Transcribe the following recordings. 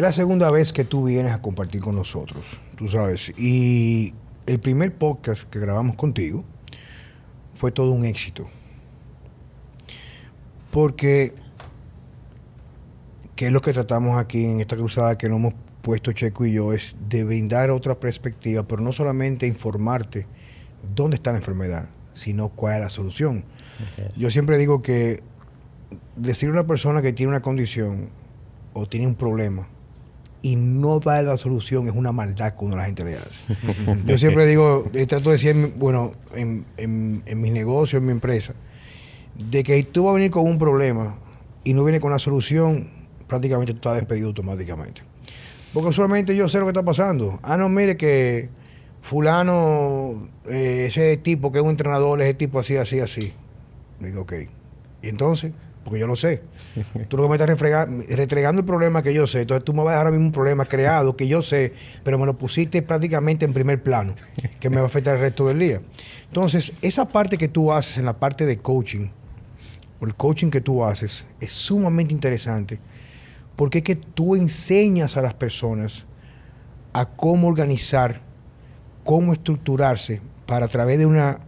Es la segunda vez que tú vienes a compartir con nosotros, tú sabes. Y el primer podcast que grabamos contigo fue todo un éxito. Porque, ¿qué es lo que tratamos aquí en esta cruzada que nos hemos puesto Checo y yo? Es de brindar otra perspectiva, pero no solamente informarte dónde está la enfermedad, sino cuál es la solución. Yo siempre digo que decir a una persona que tiene una condición o tiene un problema y no da la solución es una maldad cuando la gente le hace. Yo siempre digo, y trato de decir, bueno, en, en, en mis negocios, en mi empresa, de que tú vas a venir con un problema y no viene con la solución, prácticamente tú estás despedido automáticamente. Porque solamente yo sé lo que está pasando. Ah, no, mire que fulano, eh, ese tipo que es un entrenador, ese tipo así, así, así. Digo, ok. Y entonces, porque yo lo sé. Tú lo que me estás retregando el problema que yo sé. Entonces tú me vas a dejar ahora mismo un problema creado que yo sé, pero me lo pusiste prácticamente en primer plano, que me va a afectar el resto del día. Entonces, esa parte que tú haces en la parte de coaching, o el coaching que tú haces, es sumamente interesante, porque es que tú enseñas a las personas a cómo organizar, cómo estructurarse para a través de una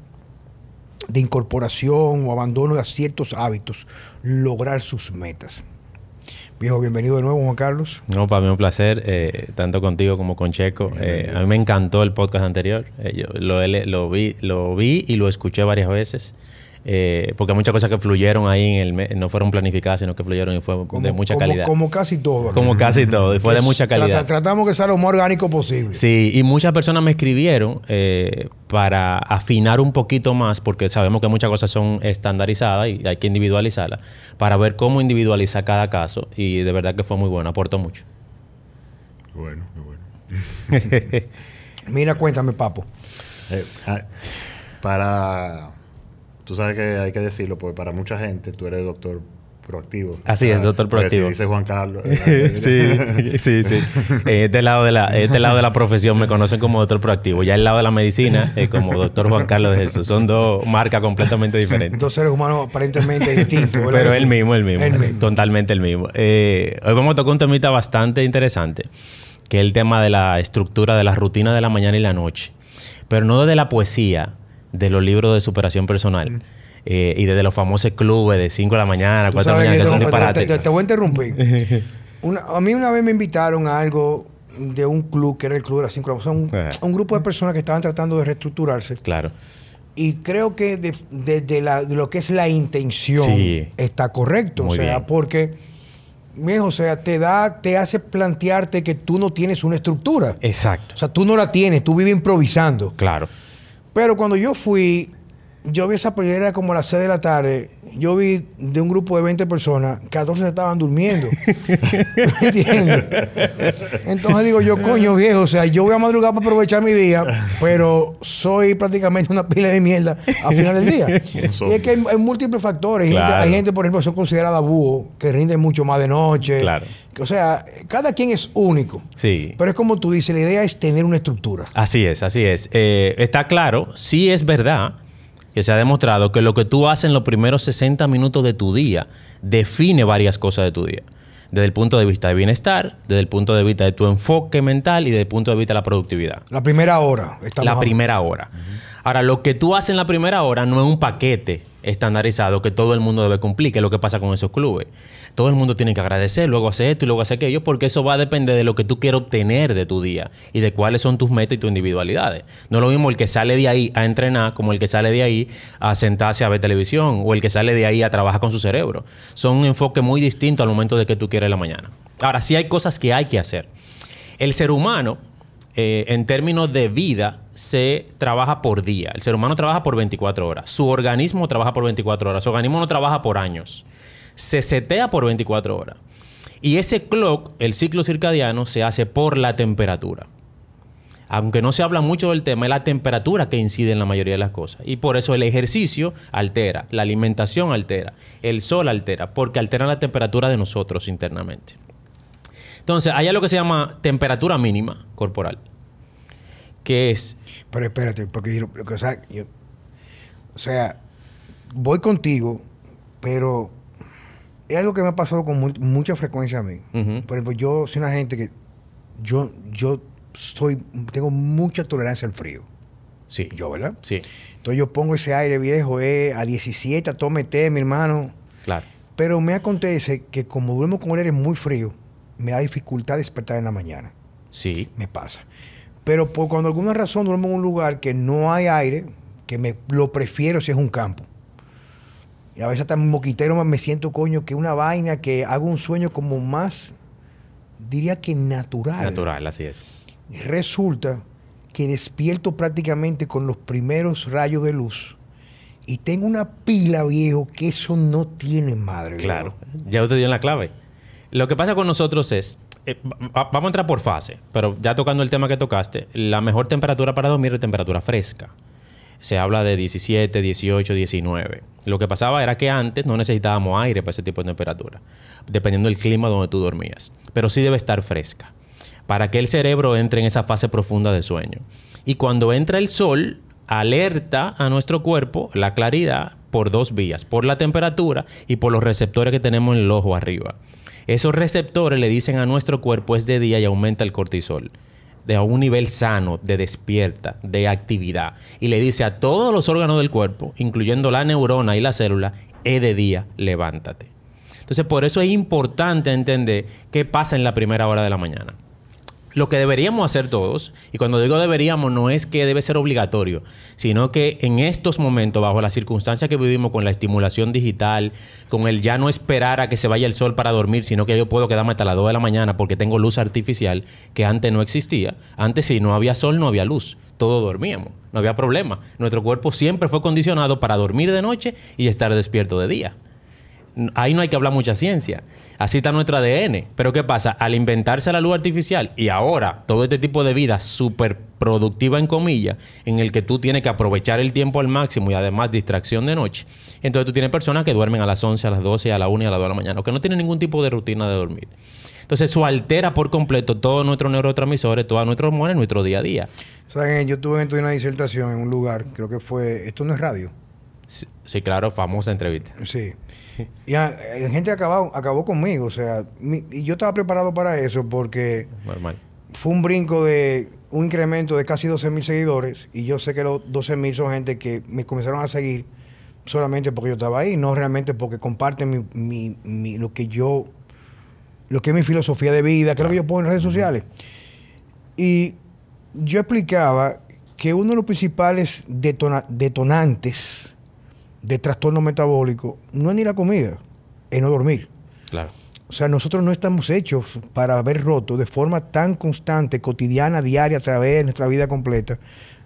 de incorporación o abandono de ciertos hábitos, lograr sus metas. Viejo, bienvenido de nuevo, Juan Carlos. No, para mí un placer, eh, tanto contigo como con Checo. Eh, a mí me encantó el podcast anterior. Eh, yo lo, lo, vi, lo vi y lo escuché varias veces. Eh, porque muchas cosas que fluyeron ahí en el no fueron planificadas, sino que fluyeron y fue de mucha calidad. Como casi todo. Como casi todo, y fue de mucha calidad. tratamos que sea lo más orgánico posible. Sí, y muchas personas me escribieron eh, para afinar un poquito más, porque sabemos que muchas cosas son estandarizadas y hay que individualizarlas, para ver cómo individualizar cada caso, y de verdad que fue muy bueno, aportó mucho. Bueno, bueno. Mira, cuéntame, Papo. Eh, ah, para tú sabes que hay que decirlo, porque para mucha gente tú eres doctor proactivo. Así es, doctor proactivo. dice Juan Carlos. sí, sí, sí. este, lado de la, este lado de la profesión me conocen como doctor proactivo. Ya el lado de la medicina, es como doctor Juan Carlos de Jesús. Son dos marcas completamente diferentes. Dos seres humanos aparentemente distintos. Pero el mismo, el mismo, Totalmente el mismo. Eh, hoy vamos a tocar un temita bastante interesante, que es el tema de la estructura de la rutina de la mañana y la noche. Pero no de la poesía, de los libros de superación personal. Eh, y desde los famosos clubes de 5 de la mañana, 4 de la mañana, que son disparates. Te, voy a interrumpir. a mí una vez me invitaron a algo de un club, que era el Club de las 5 de la mañana. Un, un grupo de personas que estaban tratando de reestructurarse. Claro. Y creo que desde de, lo que es la intención está correcto. o sea, porque, o sea, te da, te hace plantearte que tú no tienes una estructura. Exacto. O sea, tú no la tienes, tú vives improvisando. Claro. Pero cuando yo fui, yo vi esa pelea como a las 6 de la tarde. Yo vi de un grupo de 20 personas, 14 estaban durmiendo. ¿Me entiendes? Entonces digo yo, coño viejo, o sea, yo voy a madrugar para aprovechar mi día, pero soy prácticamente una pila de mierda al final del día. y es que hay, múltiples factores. Hay, gente, por ejemplo, que son consideradas búhos, que rinden mucho más de noche. Claro. O sea, cada quien es único. Sí. Pero es como tú dices, la idea es tener una estructura. Así es, así es. Eh, está claro, sí es verdad que se ha demostrado que lo que tú haces en los primeros 60 minutos de tu día define varias cosas de tu día. Desde el punto de vista de bienestar, desde el punto de vista de tu enfoque mental y desde el punto de vista de la productividad. La primera hora. La primera hora. Ahora, lo que tú haces en la primera hora no es un paquete estandarizado que todo el mundo debe cumplir, que es lo que pasa con esos clubes. Todo el mundo tiene que agradecer, luego hacer esto y luego hacer aquello, porque eso va a depender de lo que tú quieres obtener de tu día y de cuáles son tus metas y tus individualidades. No es lo mismo el que sale de ahí a entrenar como el que sale de ahí a sentarse a ver televisión o el que sale de ahí a trabajar con su cerebro. Son un enfoque muy distinto al momento de que tú quieres la mañana. Ahora, sí hay cosas que hay que hacer. El ser humano, eh, en términos de vida, se trabaja por día. El ser humano trabaja por 24 horas. Su organismo trabaja por 24 horas. Su organismo no trabaja por años se setea por 24 horas. Y ese clock, el ciclo circadiano, se hace por la temperatura. Aunque no se habla mucho del tema, es la temperatura que incide en la mayoría de las cosas. Y por eso el ejercicio altera, la alimentación altera, el sol altera, porque altera la temperatura de nosotros internamente. Entonces, hay algo que se llama temperatura mínima corporal, que es... Pero espérate, porque o sea voy contigo, pero es algo que me ha pasado con mu- mucha frecuencia a mí. Por ejemplo, yo soy una gente que yo, yo soy, tengo mucha tolerancia al frío. Sí. Yo, ¿verdad? Sí, Entonces yo pongo ese aire viejo eh, a 17, a tome té, mi hermano. claro. Pero me acontece que como duermo con aire muy frío, me da dificultad despertar en la mañana. Sí. Me pasa. Pero por cuando alguna razón duermo en un lugar que no hay aire, que me lo prefiero si es un campo. Y a veces hasta moquitero me siento, coño, que una vaina que hago un sueño como más, diría que natural. Natural, así es. Resulta que despierto prácticamente con los primeros rayos de luz y tengo una pila, viejo, que eso no tiene madre. Claro. viejo. Ya usted dio en la clave. Lo que pasa con nosotros es, eh, va- vamos a entrar por fase, pero ya tocando el tema que tocaste, la mejor temperatura para dormir es temperatura fresca. Se habla de 17, 18, 19. Lo que pasaba era que antes no necesitábamos aire para ese tipo de temperatura, dependiendo del clima donde tú dormías. Pero sí debe estar fresca, para que el cerebro entre en esa fase profunda de sueño. Y cuando entra el sol, alerta a nuestro cuerpo la claridad por dos vías, por la temperatura y por los receptores que tenemos en el ojo arriba. Esos receptores le dicen a nuestro cuerpo es de día y aumenta el cortisol de a un nivel sano, de despierta, de actividad. Y le dice a todos los órganos del cuerpo, incluyendo la neurona y la célula, es de día, levántate. Entonces, por eso es importante entender qué pasa en la primera hora de la mañana. Lo que deberíamos hacer todos, y cuando digo deberíamos no es que debe ser obligatorio, sino que en estos momentos, bajo las circunstancias que vivimos con la estimulación digital, con el ya no esperar a que se vaya el sol para dormir, sino que yo puedo quedarme hasta las 2 de la mañana porque tengo luz artificial que antes no existía. Antes si no había sol, no había luz. Todos dormíamos, no había problema. Nuestro cuerpo siempre fue condicionado para dormir de noche y estar despierto de día. Ahí no hay que hablar mucha ciencia. Así está nuestro ADN. Pero ¿qué pasa? Al inventarse la luz artificial y ahora todo este tipo de vida súper productiva en comillas, en el que tú tienes que aprovechar el tiempo al máximo y además distracción de noche, entonces tú tienes personas que duermen a las 11, a las 12, a la 1 y a las 2 de la mañana, o que no tienen ningún tipo de rutina de dormir. Entonces eso altera por completo todos nuestros neurotransmisores, todas nuestros hormonas, nuestro día a día. ¿Saben? Yo tuve una disertación en un lugar, creo que fue, esto no es radio. Sí, sí, claro, famosa entrevista. Sí. Y a- eh, gente acabó, acabó conmigo, o sea, mi- y yo estaba preparado para eso porque Normal. fue un brinco de un incremento de casi 12 mil seguidores y yo sé que los 12 mil son gente que me comenzaron a seguir solamente porque yo estaba ahí, no realmente porque comparten mi, mi- mi- lo que yo, lo que es mi filosofía de vida, que es lo que yo pongo en redes sociales. Y yo explicaba que uno de los principales detona- detonantes de trastorno metabólico no es ni la comida, es no dormir. Claro. O sea, nosotros no estamos hechos para haber roto de forma tan constante, cotidiana, diaria, a través de nuestra vida completa,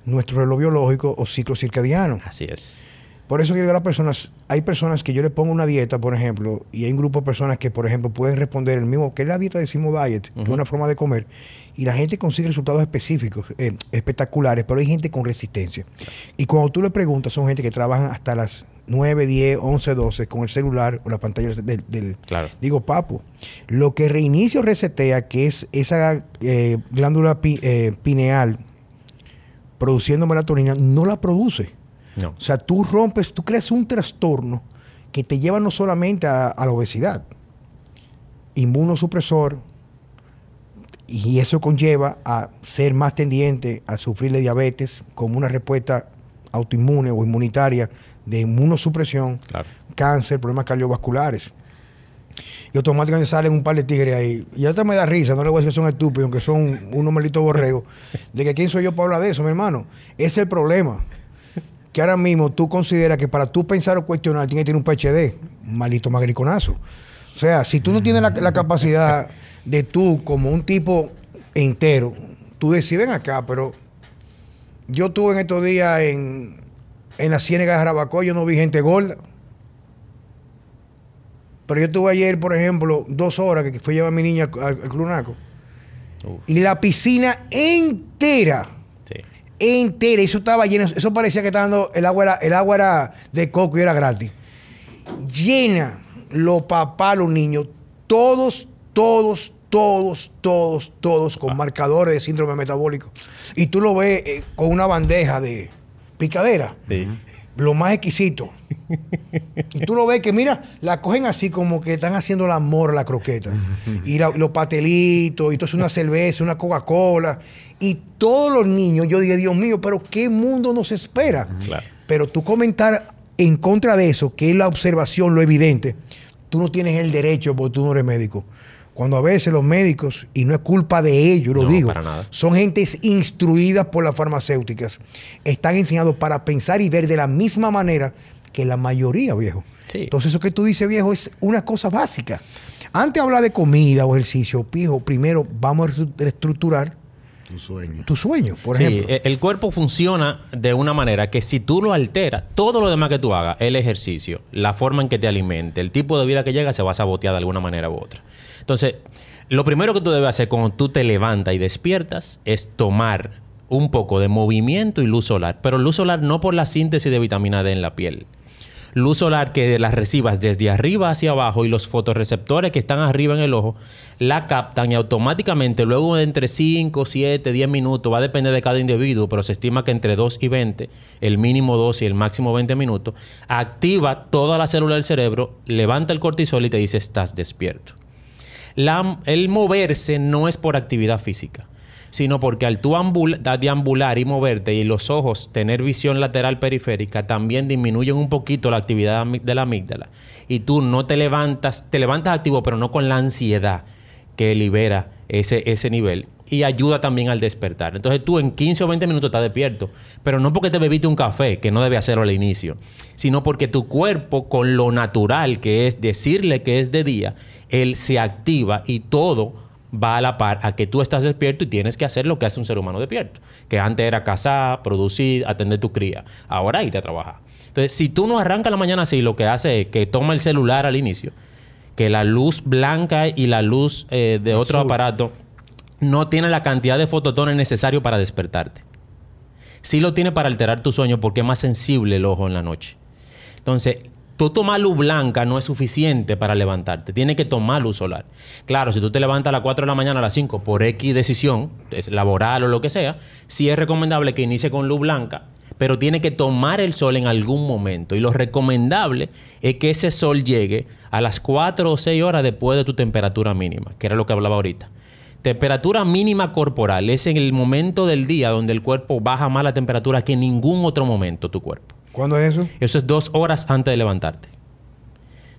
nuestro reloj biológico o ciclo circadiano. Así es. Por eso que digo a las personas, hay personas que yo le pongo una dieta, por ejemplo, y hay un grupo de personas que, por ejemplo, pueden responder el mismo, que es la dieta de Simo Diet, que es una forma de comer, y la gente consigue resultados específicos, eh, espectaculares, pero hay gente con resistencia. Y cuando tú le preguntas, son gente que trabajan hasta las 9, 10, 11, 12 con el celular o la pantalla del, del- Claro. Digo, papo, lo que reinicia o resetea, que es esa eh, glándula pi- eh, pineal produciendo melatonina, no la produce. No. O sea, tú rompes, tú creas un trastorno que te lleva no solamente a, a la obesidad, inmunosupresor, y eso conlleva a ser más tendiente a sufrir de diabetes como una respuesta autoinmune o inmunitaria de inmunosupresión, Claro. cáncer, problemas cardiovasculares. Y automáticamente salen un par de tigres ahí. Y hasta me da risa, no le voy a decir que son estúpidos, aunque son unos malditos borregos. De que quién soy yo para hablar de eso, mi hermano. Ese es el problema. Que ahora mismo tú consideras que para tú pensar o cuestionar tienes que tener un PhD. Un maldito magriconazo. O sea, si tú no tienes la, la capacidad de tú, como un tipo entero, tú decís, ven acá, pero yo estuve en estos días en, en la ciénaga de Jarabacoa, yo no vi gente gorda. Pero yo estuve ayer, por ejemplo, dos horas que fui a llevar a mi niña al, al Clunaco. Uf. Y la piscina entera, Sí. entera, eso estaba lleno, eso parecía que estaba dando, el agua era, el agua era de coco y era gratis. Llena, los papás, los niños, todos, todos, todos, todos, todos con marcadores de síndrome metabólico. Y tú lo ves eh, con una bandeja de picadera, Sí. lo más exquisito. y tú lo ves que, mira, la cogen así como que están haciendo el amor a la croqueta. y la- los patelitos, y entonces una cerveza, una Coca-Cola. Y todos los niños, yo dije, Dios mío, pero ¿qué mundo nos espera? Claro. Pero tú comentar en contra de eso, que es la observación, lo evidente, tú no tienes el derecho porque tú no eres médico. Cuando a veces los médicos, y no es culpa de ellos, lo No, digo, para nada. son gentes instruidas por las farmacéuticas. Están enseñados para pensar y ver de la misma manera que la mayoría, viejo. Sí. Entonces eso que tú dices, viejo, es una cosa básica. Antes de hablar de comida o ejercicio, pijo, primero vamos a reestructurar Tu sueño. tu sueño, por Sí, ejemplo. e- el cuerpo funciona de una manera que si tú lo alteras, todo lo demás que tú hagas, el ejercicio, la forma en que te alimente, el tipo de vida que llega, se va a sabotear de alguna manera u otra. Entonces, lo primero que tú debes hacer cuando tú te levantas y despiertas es tomar un poco de movimiento y luz solar, pero luz solar no por la síntesis de vitamina D en la piel. Luz solar que la recibas desde arriba hacia abajo y los fotorreceptores que están arriba en el ojo la captan y automáticamente luego de entre 5, 7, 10 minutos, va a depender de cada individuo, pero se estima que entre 2 y 20, el mínimo 2 y el máximo 20 minutos, activa toda la célula del cerebro, levanta el cortisol y te dice estás despierto. El moverse no es por actividad física, sino porque al tú deambular y moverte y los ojos tener visión lateral periférica también disminuyen un poquito la actividad de la amígdala. Y tú no te levantas, te levantas activo, pero no con la ansiedad que libera ese, ese nivel. Y ayuda también al despertar. Entonces tú en 15 o 20 minutos estás despierto. Pero no porque te bebiste un café, que no debe hacerlo al inicio, sino porque tu cuerpo, con lo natural que es decirle que es de día, él se activa y todo va a la par a que tú estás despierto y tienes que hacer lo que hace un ser humano despierto. Que antes era cazar, producir, atender tu cría. Ahora irte a trabajar. Entonces, si tú no arrancas la mañana así, lo que hace es que toma el celular al inicio, que la luz blanca y la luz eh, de otro Azul. aparato no tiene la cantidad de fototones necesario para despertarte. Sí lo tiene para alterar tu sueño porque es más sensible el ojo en la noche. Entonces, tú tomar luz blanca no es suficiente para levantarte. Tienes que tomar luz solar. Claro, si tú te levantas a las 4 de la mañana, a las 5, por X decisión, es laboral o lo que sea, sí es recomendable que inicie con luz blanca, pero tiene que tomar el sol en algún momento. Y lo recomendable es que ese sol llegue a las 4 o 6 horas después de tu temperatura mínima, que era lo que hablaba ahorita. Temperatura mínima corporal es en el momento del día donde el cuerpo baja más la temperatura que en ningún otro momento tu cuerpo. ¿Cuándo es eso? Eso es dos horas antes de levantarte.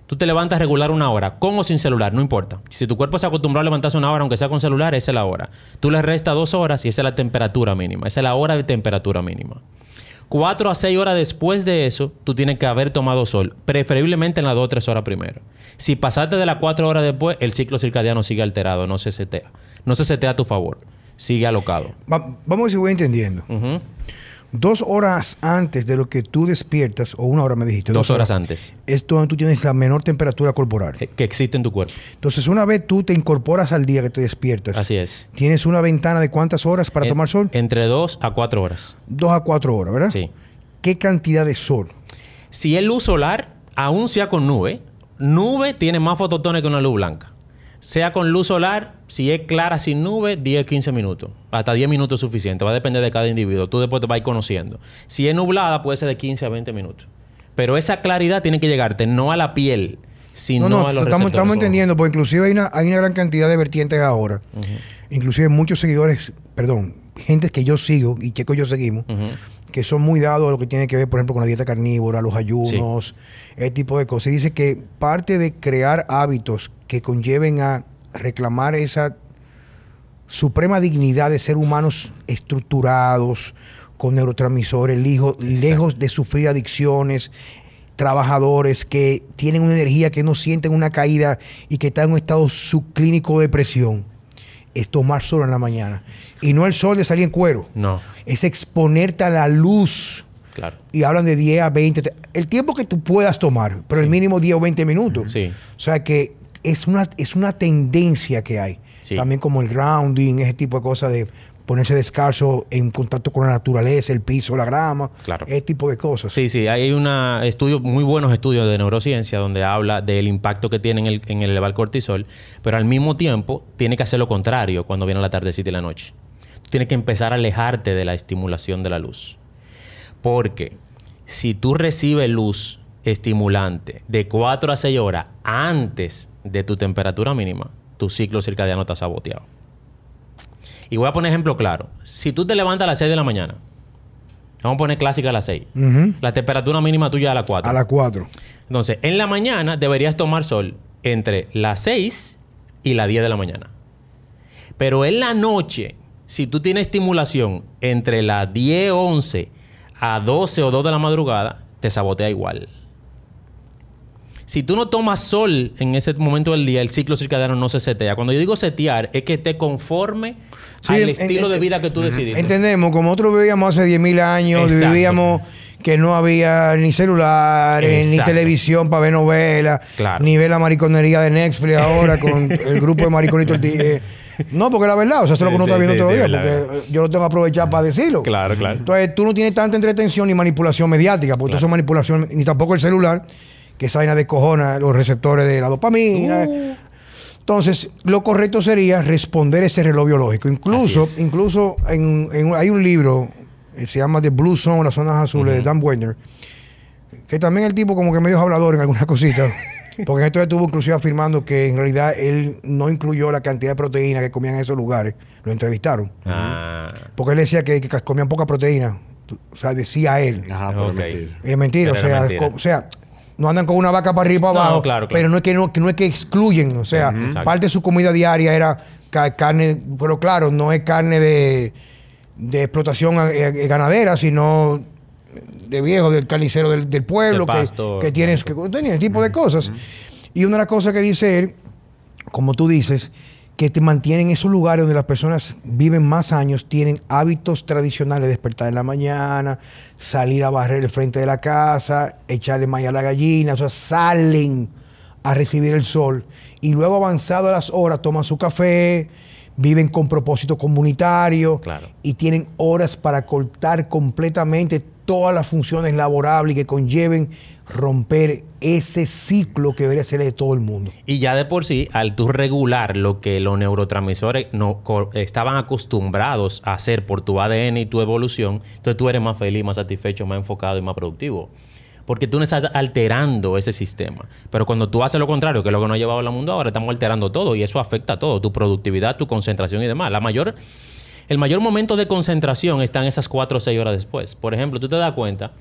Tú te levantas regular una hora, con o sin celular, no importa. Si tu cuerpo se acostumbró a levantarse una hora, aunque sea con celular, esa es la hora. Tú le restas dos horas y esa es la temperatura mínima. Esa es la hora de temperatura mínima. Cuatro a seis horas después de eso, tú tienes que haber tomado sol, preferiblemente en las dos o tres horas primero. Si pasaste de las cuatro horas después, el ciclo circadiano sigue alterado, no se setea. No se setea a tu favor, sigue alocado. Va- vamos a ver si voy entendiendo. Dos horas antes de lo que tú despiertas, o una hora me dijiste. Dos horas antes Es donde tú tienes la menor temperatura corporal. eh, que existe en tu cuerpo. Entonces, una vez tú te incorporas al día que te despiertas, Así es. tienes una ventana de cuántas horas para En- tomar sol? Entre dos a cuatro horas. Dos a cuatro horas, ¿verdad? Sí. ¿Qué cantidad de sol? Si es luz solar, aún sea con nube, nube tiene más fototones que una luz blanca. Sea con luz solar, si es clara sin nube, 10, 15 minutos. Hasta 10 minutos es suficiente. Va a depender de cada individuo. Tú después te vas a ir conociendo. Si es nublada, puede ser de 15 a 20 minutos. Pero esa claridad tiene que llegarte no a la piel, sino No, no, a los estamos, estamos entendiendo, porque inclusive hay una, hay una gran cantidad de vertientes ahora. Inclusive muchos seguidores, perdón, gente que yo sigo y Checo y yo seguimos, que son muy dados a lo que tiene que ver, por ejemplo, con la dieta carnívora, los ayunos, ese tipo de cosas. Y dice que parte de crear hábitos que conlleven a reclamar esa suprema dignidad de ser humanos estructurados, con neurotransmisores, lijo- lejos de sufrir adicciones, trabajadores que tienen una energía que no sienten una caída y que están en un estado subclínico de depresión, es tomar sol en la mañana. Y no el sol de salir en cuero, No, es exponerte a la luz. claro. Y hablan de 10 a 20, te- el tiempo que tú puedas tomar, pero el mínimo 10 o 20 minutos. Sí. O sea que es una, es una tendencia que hay. Sí. También como el grounding, ese tipo de cosas de ponerse descalzo en contacto con la naturaleza, el piso, la grama, Claro. ese tipo de cosas. Sí, sí, hay una estudio, muy buenos estudios de neurociencia donde habla del impacto que tiene en el, en el elevar cortisol, pero al mismo tiempo tiene que hacer lo contrario cuando viene la tardecita y la noche. Tú tienes que empezar a alejarte de la estimulación de la luz. Porque si tú recibes luz estimulante de 4 a 6 horas antes de tu temperatura mínima, tu ciclo circadiano está saboteado. Y voy a poner ejemplo claro. Si tú te levantas a las 6 de la mañana, vamos a poner clásica a las 6, Ujú. la temperatura mínima tuya es a las 4. A las 4. Entonces, en la mañana deberías tomar sol entre las 6 y las 10 de la mañana. Pero en la noche, si tú tienes estimulación entre las 10, 11 a 12 o 2 de la madrugada, te sabotea igual. Si tú no tomas sol en ese momento del día, el ciclo circadiano no se setea. Cuando yo digo setear, es que te conforme Sí, al en- estilo en- de vida que tú decidiste. Entendemos, como nosotros vivíamos hace 10.000 años, Exacto. vivíamos que no había ni celulares, ni televisión para ver novelas, Claro. ni ver la mariconería de Netflix ahora con el grupo de mariconitos. eh, no, porque la verdad, o sea, eso es lo que uno Sí, está viendo sí, todo el sí, porque yo lo tengo que aprovechar para decirlo. Claro, claro. Entonces, tú no tienes tanta entretención ni manipulación mediática, porque Claro. eso es manipulación, ni tampoco el celular, que esa vaina descojona los receptores de la dopamina. Uh. Entonces, lo correcto sería responder ese reloj biológico. Incluso, incluso en, en- hay un libro, eh, se llama The Blue Zone, las zonas azules, de Dan Werner, que también el tipo como que medio hablador en algunas cositas. Porque en esto estuvo inclusive afirmando que en realidad él no incluyó la cantidad de proteína que comían en esos lugares. Lo entrevistaron. Ah, Porque él decía que, que comían poca proteína. O sea, decía él. Ajá, pero Ok. es mentira. Es mentira, o sea, mentira. o sea, no andan con una vaca para arriba y para No, abajo, claro, claro. pero no es que no, que no es que excluyen, o sea, Exacto. parte de su comida diaria era ca- carne, pero claro, no es carne de, de explotación eh, eh, ganadera, sino de viejo, del carnicero del, del pueblo, Del que, pasto, que tiene que tiene ese tipo de cosas. Y una de las cosas que dice él, como tú dices, que te mantienen en esos lugares donde las personas viven más años, tienen hábitos tradicionales, despertar en la mañana, salir a barrer el frente de la casa, echarle maíz a la gallina, o sea, salen a recibir el sol y luego avanzado a las horas toman su café, viven con propósito comunitario Claro. y tienen horas para cortar completamente todas las funciones laborables que conlleven romper ese ciclo que debería ser de todo el mundo. Y ya de por sí, al tú regular lo que los neurotransmisores no, estaban acostumbrados a hacer por tu ADN y tu evolución, entonces tú eres más feliz, más satisfecho, más enfocado y más productivo. Porque tú no estás alterando ese sistema. Pero cuando tú haces lo contrario, que es lo que nos ha llevado al mundo ahora, estamos alterando todo y eso afecta a todo, tu productividad, tu concentración y demás. La mayor, el mayor momento de concentración está en esas 4 o 6 horas después. Por ejemplo, tú te das cuenta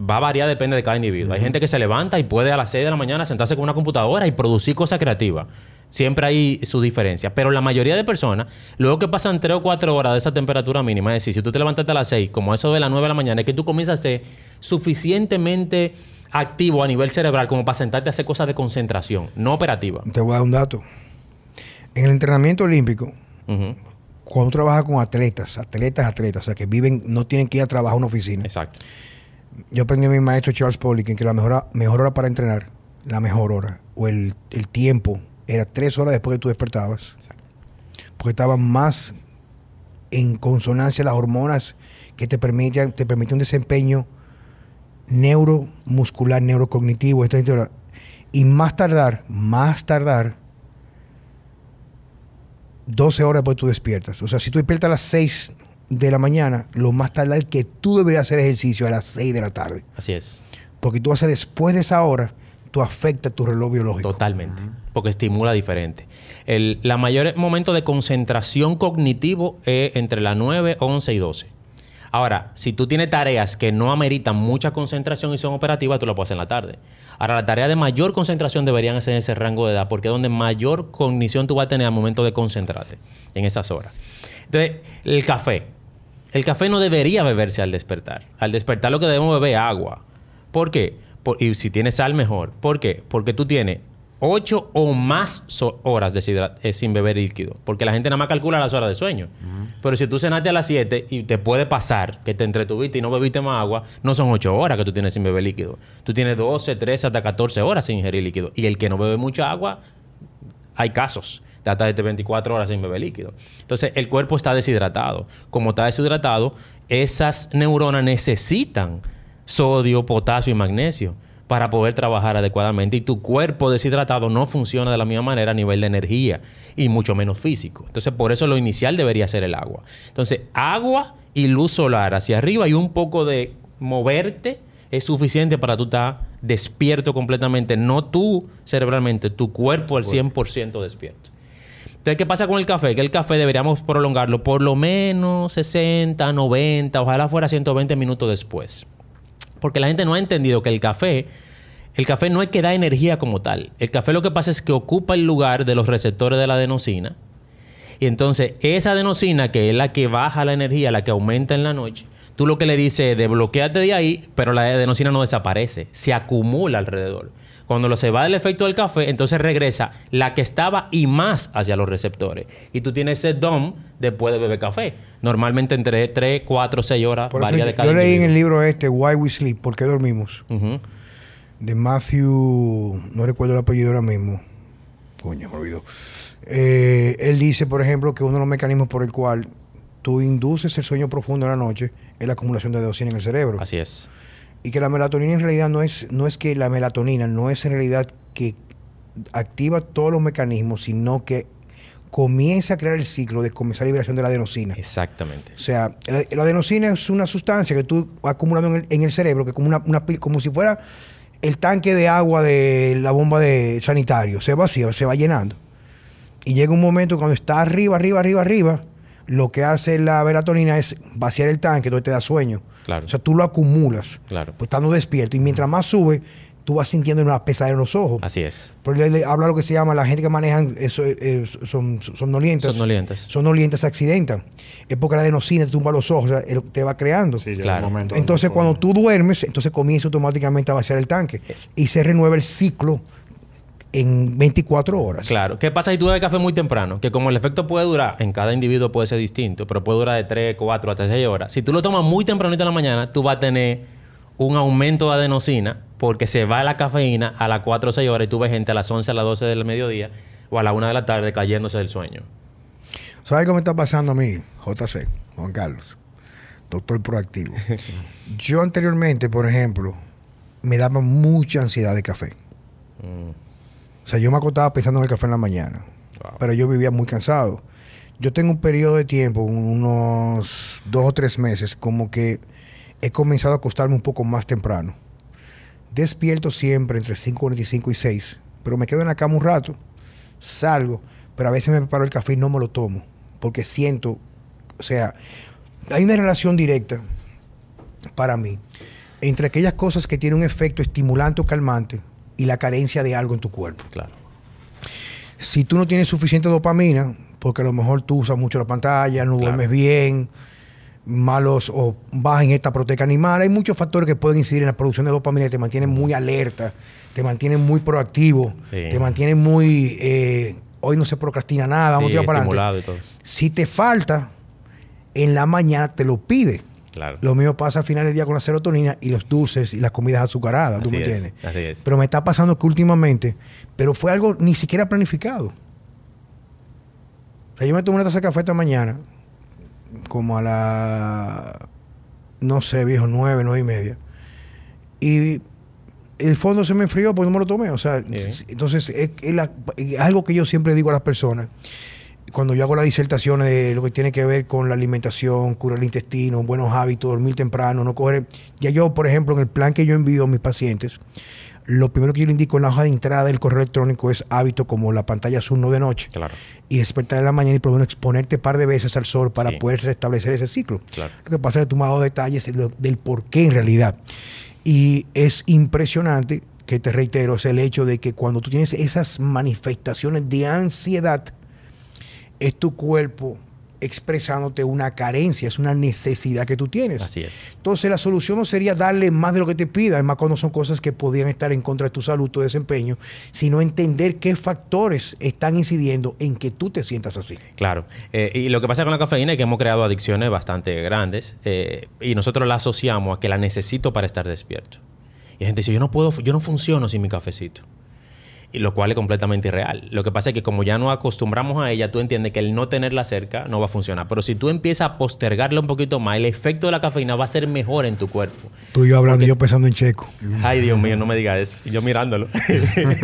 Va a variar, depende de cada individuo. Hay gente que se levanta y puede a las 6 de la mañana sentarse con una computadora y producir cosas creativas. Siempre hay su diferencia. Pero la mayoría de personas, luego que pasan 3 o 4 horas de esa temperatura mínima, es decir, si tú te levantaste a las 6, como eso de las 9 de la mañana, es que tú comienzas a ser suficientemente activo a nivel cerebral como para sentarte a hacer cosas de concentración, no operativa. Te voy a dar un dato. En el entrenamiento olímpico, Ujú. cuando tú trabajas con atletas, atletas, atletas, o sea, que viven, no tienen que ir a trabajar a una oficina. Exacto. Yo aprendí a mi maestro Charles Poliquin que la mejor, hora- mejor hora para entrenar, la mejor hora, o el, el tiempo, era tres horas después que tú despertabas. Exacto. Porque estaban más en consonancia las hormonas que te permiten, te permiten un desempeño neuromuscular, neurocognitivo, y más tardar, más tardar 12 horas después tú despiertas. O sea, si tú despiertas a las 6 de la mañana, lo más tardar que tú deberías hacer ejercicio a las 6 de la tarde. Así es. Porque tú haces después de esa hora, tú afectas tu reloj biológico. Totalmente. Porque estimula diferente. El la mayor momento de concentración cognitivo es entre las 9, 11 y 12. Ahora, si tú tienes tareas que no ameritan mucha concentración y son operativas, tú lo puedes hacer en la tarde. Ahora, las tareas de mayor concentración deberían ser en ese rango de edad, porque es donde mayor cognición tú vas a tener al momento de concentrarte, en esas horas. Entonces, el café. El café no debería beberse al despertar. Al despertar lo que debemos beber es agua. ¿Por qué? Por- y si tienes sal, mejor. ¿Por qué? Porque tú tienes 8 o más so- horas de eh, sin beber líquido. Porque la gente nada más calcula las horas de sueño. Pero si tú cenaste a las 7 y te puede pasar que te entretuviste y no bebiste más agua, no son 8 horas que tú tienes sin beber líquido. Tú tienes 12, 13 hasta 14 horas sin ingerir líquido. Y el que no bebe mucha agua, hay casos hasta de 24 horas sin beber líquido. Entonces, el cuerpo está deshidratado. Como está deshidratado, esas neuronas necesitan sodio, potasio y magnesio para poder trabajar adecuadamente. Y tu cuerpo deshidratado no funciona de la misma manera a nivel de energía y mucho menos físico. Entonces, por eso lo inicial debería ser el agua. Entonces, agua y luz solar hacia arriba y un poco de moverte es suficiente para tú estar despierto completamente. No tú cerebralmente, tu cuerpo al 100% despierto. Entonces, ¿qué pasa con el café? Que el café deberíamos prolongarlo por lo menos 60, 90, ojalá fuera 120 minutos después. Porque la gente no ha entendido que el café, el café no es que da energía como tal. El café lo que pasa es que ocupa el lugar de los receptores de la adenosina. Y entonces, esa adenosina, que es la que baja la energía, la que aumenta en la noche, tú lo que le dices es desbloqueate de ahí, pero la adenosina no desaparece, se acumula alrededor. Cuando lo se va el efecto del café, entonces regresa la que estaba y más hacia los receptores. Y tú tienes ese DOM después de beber café. Normalmente entre 3, 4, 6 horas Por varía de cada yo leí en el libro este, Why We Sleep, ¿Por qué dormimos? De Matthew, no recuerdo el apellido ahora mismo. Coño, me olvidó. Eh, él dice, por ejemplo, que uno de los mecanismos por el cual tú induces el sueño profundo en la noche es la acumulación de adenosina en el cerebro. Así es. Y que la melatonina en realidad no es, no es que la melatonina no es en realidad que activa todos los mecanismos, sino que comienza a crear el ciclo de comenzar la liberación de la adenosina. Exactamente. O sea, la, la adenosina es una sustancia que tú vas acumulando en el, en el cerebro, que como, una, una como si fuera el tanque de agua de la bomba de sanitario. Se vacía, se va llenando. Y llega un momento cuando está arriba, arriba, arriba, arriba, lo que hace la melatonina es vaciar el tanque, entonces te da sueño. Claro. O sea, tú lo acumulas, Claro. pues estando despierto. Y mientras más sube, tú vas sintiendo una pesadez en los ojos. Así es. Pero le, le habla lo que se llama la gente que manejan eso, eh, son somnolientas. Somnolientas. Somnolientas se accidentan. Es porque la adenosina te tumba los ojos, o sea, él te va creando. Sí, Claro. un momento Entonces, cuando tú duermes, entonces comienza automáticamente a vaciar el tanque y se renueva el ciclo en 24 horas. Claro. ¿Qué pasa si tú bebes café muy temprano? Que como el efecto puede durar, en cada individuo puede ser distinto, pero puede durar de 3, 4 hasta 6 horas. Si tú lo tomas muy tempranito en la mañana, tú vas a tener un aumento de adenosina porque se va la cafeína a las 4 o 6 horas y tú ves gente a las 11, a las 12 del mediodía o a la 1 de la tarde cayéndose del sueño. ¿Sabes qué me está pasando a mí, JC, Juan Carlos? Doctor proactivo. Yo anteriormente, por ejemplo, me daba mucha ansiedad de café. O sea, yo me acostaba pensando en el café en la mañana. Wow. Pero yo vivía muy cansado. Yo tengo un periodo de tiempo, unos dos o tres meses, como que he comenzado a acostarme un poco más temprano. Despierto siempre entre 5.45 y 6, pero me quedo en la cama un rato, salgo, pero a veces me preparo el café y no me lo tomo, porque siento, o sea, hay una relación directa para mí entre aquellas cosas que tienen un efecto estimulante o calmante y la carencia de algo en tu cuerpo. Claro. Si tú no tienes suficiente dopamina, porque a lo mejor tú usas mucho la pantalla, no Claro. duermes bien, malos o bajas en esta proteína animal, hay muchos factores que pueden incidir en la producción de dopamina que te mantienen muy alerta, te mantienen muy proactivo, Sí. te mantienen muy... eh, hoy no se procrastina nada, vamos a Sí, tirar para adelante. Si te falta, en la mañana te lo pide. Claro. Lo mío pasa al final del día con la serotonina y los dulces y las comidas azucaradas, ¿tú me es, entiendes? así es. Pero me está pasando que últimamente, pero fue algo ni siquiera planificado. O sea, yo me tomé una taza de café esta mañana, como a la, no sé, viejo, nueve, nueve y media. Y el fondo se me enfrió porque no me lo tomé. O sea, Sí. entonces es, es la- es algo que yo siempre digo a las personas. Cuando yo hago las disertaciones de lo que tiene que ver con la alimentación, curar el intestino, buenos hábitos, dormir temprano, no coger... Ya yo, por ejemplo, en el plan que yo envío a mis pacientes, lo primero que yo le indico en la hoja de entrada del correo electrónico es hábitos como la pantalla azul no de noche Claro. y despertar en la mañana y por lo menos exponerte un par de veces al sol para Sí. poder restablecer ese ciclo. Claro. Lo que pasa es que tú me has dado detalles de lo- del por qué en realidad. Y es impresionante que te reitero, es el hecho de que cuando tú tienes esas manifestaciones de ansiedad, es tu cuerpo expresándote una carencia, es una necesidad que tú tienes. Así es. Entonces la solución no sería darle más de lo que te pida, además cuando son cosas que podrían estar en contra de tu salud, tu desempeño, sino entender qué factores están incidiendo en que tú te sientas así. Claro. Eh, y lo que pasa con la cafeína es que hemos creado adicciones bastante grandes eh, y nosotros la asociamos a que la necesito para estar despierto. Y la gente dice, yo no puedo, yo no funciono sin mi cafecito. Y lo cual es completamente irreal. Lo que pasa es que como ya nos acostumbramos a ella, tú entiendes que el no tenerla cerca no va a funcionar. Pero si tú empiezas a postergarla un poquito más, el efecto de la cafeína va a ser mejor en tu cuerpo. Tú y yo hablando, yo pensando en Checo. Ay, Dios mío, no me digas eso. Yo mirándolo.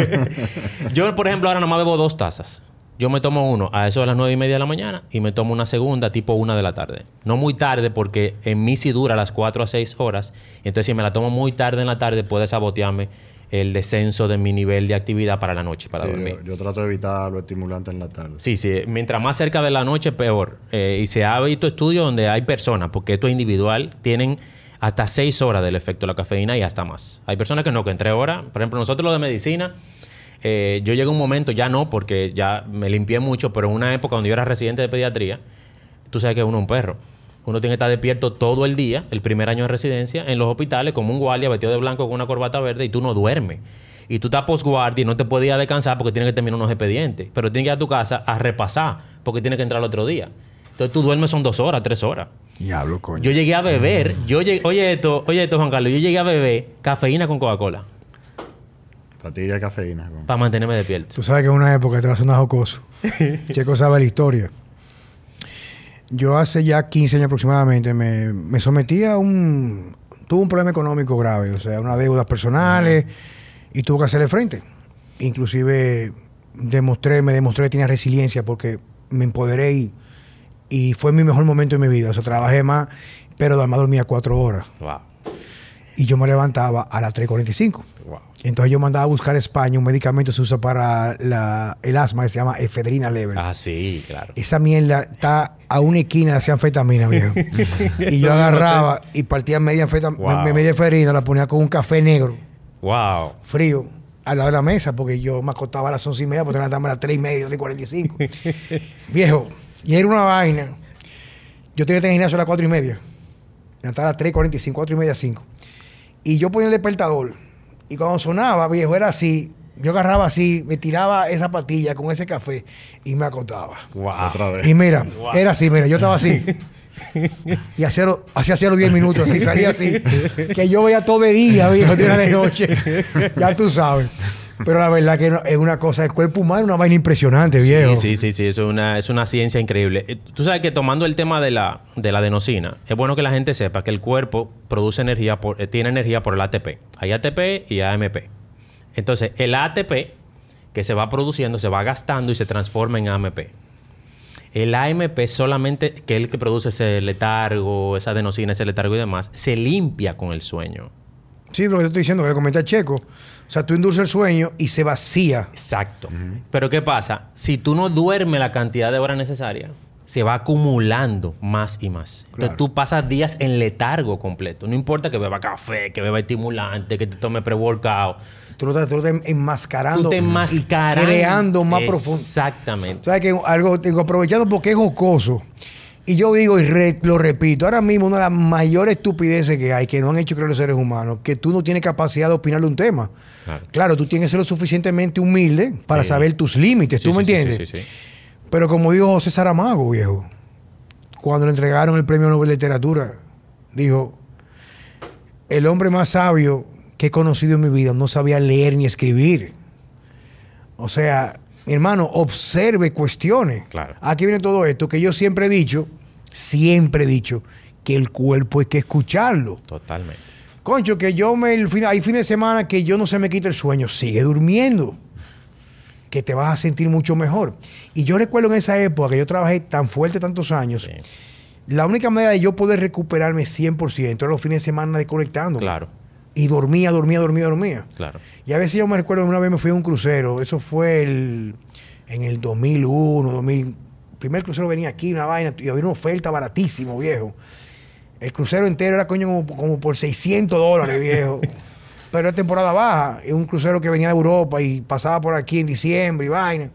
yo, por ejemplo, ahora nomás bebo dos tazas. Yo me tomo uno a eso de las nueve y media de la mañana y me tomo una segunda tipo una de la tarde. No muy tarde porque en mí sí dura las cuatro a seis horas. Entonces si me la tomo muy tarde en la tarde puede sabotearme el descenso de mi nivel de actividad para la noche, para Sí, dormir. yo, yo trato de evitar lo estimulante en la tarde. Sí, sí. Mientras más cerca de la noche, peor. Eh, y se ha visto estudios donde hay personas, porque esto es individual, tienen hasta seis horas del efecto de la cafeína y hasta más. Hay personas que no, que en tres horas. Por ejemplo, nosotros los de medicina, eh, yo llegué a un momento, ya no, porque ya me limpié mucho, pero en una época donde yo era residente de pediatría, tú sabes que uno es un perro. Uno tiene que estar despierto todo el día, el primer año de residencia, en los hospitales, como un guardia vestido de blanco con una corbata verde y tú no duermes. Y tú estás postguardia y no te puedes ir a descansar porque tienes que terminar unos expedientes. Pero tienes que ir a tu casa a repasar porque tienes que entrar el otro día. Entonces tú duermes son dos horas, tres horas. Diablo, coño. Yo llegué a beber, yo llegué- oye esto, oye esto Juan Carlos, yo llegué a beber cafeína con Coca-Cola Patilla de cafeína. con- para mantenerme despierto. Tú sabes que en una época te va a sonar jocoso. Checo sabe la historia. Yo hace ya 15 años aproximadamente me, me sometí a un... Tuve un problema económico grave, o sea, unas deudas personales y tuve que hacerle frente. Inclusive demostré, me demostré que tenía resiliencia porque me empoderé y, y fue mi mejor momento en mi vida. O sea, trabajé más, pero además dormía cuatro horas. Wow. Y yo me levantaba a las 3.45. Wow. Entonces yo mandaba a buscar a España un medicamento que se usa para la- el asma que se llama efedrina level. Ah, sí, claro. Esa mierda está a una esquina de anfetamina, viejo. y yo agarraba y partía media, Wow. media efedrina, la ponía con un café negro, Wow. frío, al lado de la mesa, porque yo me acostaba a las once y media, porque levantarme a las tres y media, tres cuarenta y cinco. viejo, y era una vaina. Yo tenía que el gimnasio a las cuatro y media. Levantaba a las tres cuarenta y cinco, cuatro y media, cinco. Y yo ponía el despertador. Y cuando sonaba, viejo, era así. Yo agarraba así, me tiraba esa patilla con ese café y me acostaba. Wow. Otra vez. Y mira, Wow. era así, mira, yo estaba así. Y hacía, lo- hacía hacía los 10 minutos, así, salía así. Que yo veía todo de día, viejo, de una de noche. Ya tú sabes. Pero la verdad que no- es una cosa, el cuerpo humano es una vaina impresionante, viejo. Sí, sí, sí, sí, eso es una, es una ciencia increíble. Eh, Tú sabes que tomando el tema de la, de la adenosina, es bueno que la gente sepa que el cuerpo produce energía, por, eh, tiene energía por el ATP. Hay ATP y AMP. Entonces, el ATP que se va produciendo se va gastando y se transforma en AMP. El AMP solamente, que es el que produce ese letargo, esa adenosina, ese letargo y demás, se limpia con el sueño. Sí, pero yo estoy diciendo que le comenté a Checo. O sea, tú induces el sueño y se vacía. Exacto. Pero ¿qué pasa? Si tú no duermes la cantidad de horas necesarias, se va acumulando más y más. Claro. Entonces tú pasas días en letargo completo. No importa que beba café, que beba estimulante, que te tome pre-workout. Tú lo estás, tú lo estás enmascarando. Tú te y enmascaras. Creando más profundo. Exactamente. ¿Sabes que Algo, digo, aprovechando porque es jocoso. Y yo digo y re- lo repito, ahora mismo una de las mayores estupideces que hay, que no han hecho creer los seres humanos, que tú no tienes capacidad de opinar de un tema. Claro. Claro, tú tienes que ser lo suficientemente humilde para Sí. saber tus límites, Sí, ¿tú me sí, entiendes? sí, sí, sí. Pero como dijo José Saramago, viejo, cuando le entregaron el premio Nobel de Literatura, dijo, el hombre más sabio que he conocido en mi vida no sabía leer ni escribir. O sea, mi hermano, observe, cuestione. Claro. Aquí viene todo esto que yo siempre he dicho, siempre he dicho, que el cuerpo hay que escucharlo. Totalmente. Concho, que yo me el fin- hay fines de semana que yo no se me quita el sueño, sigue durmiendo. Que te vas a sentir mucho mejor. Y yo recuerdo en esa época que yo trabajé tan fuerte tantos años, Sí. la única manera de yo poder recuperarme 100% era los fines de semana desconectando. Claro, Y dormía, dormía, dormía, dormía. claro. Y a veces yo me recuerdo una vez me fui a un crucero, eso fue el, en el 2001, 2000. El primer crucero venía aquí, una vaina, y había una oferta baratísimo, viejo. El crucero entero era coño como, como por 600 dólares, viejo. Pero es temporada baja, es un crucero que venía de Europa y pasaba por aquí en diciembre y vaina.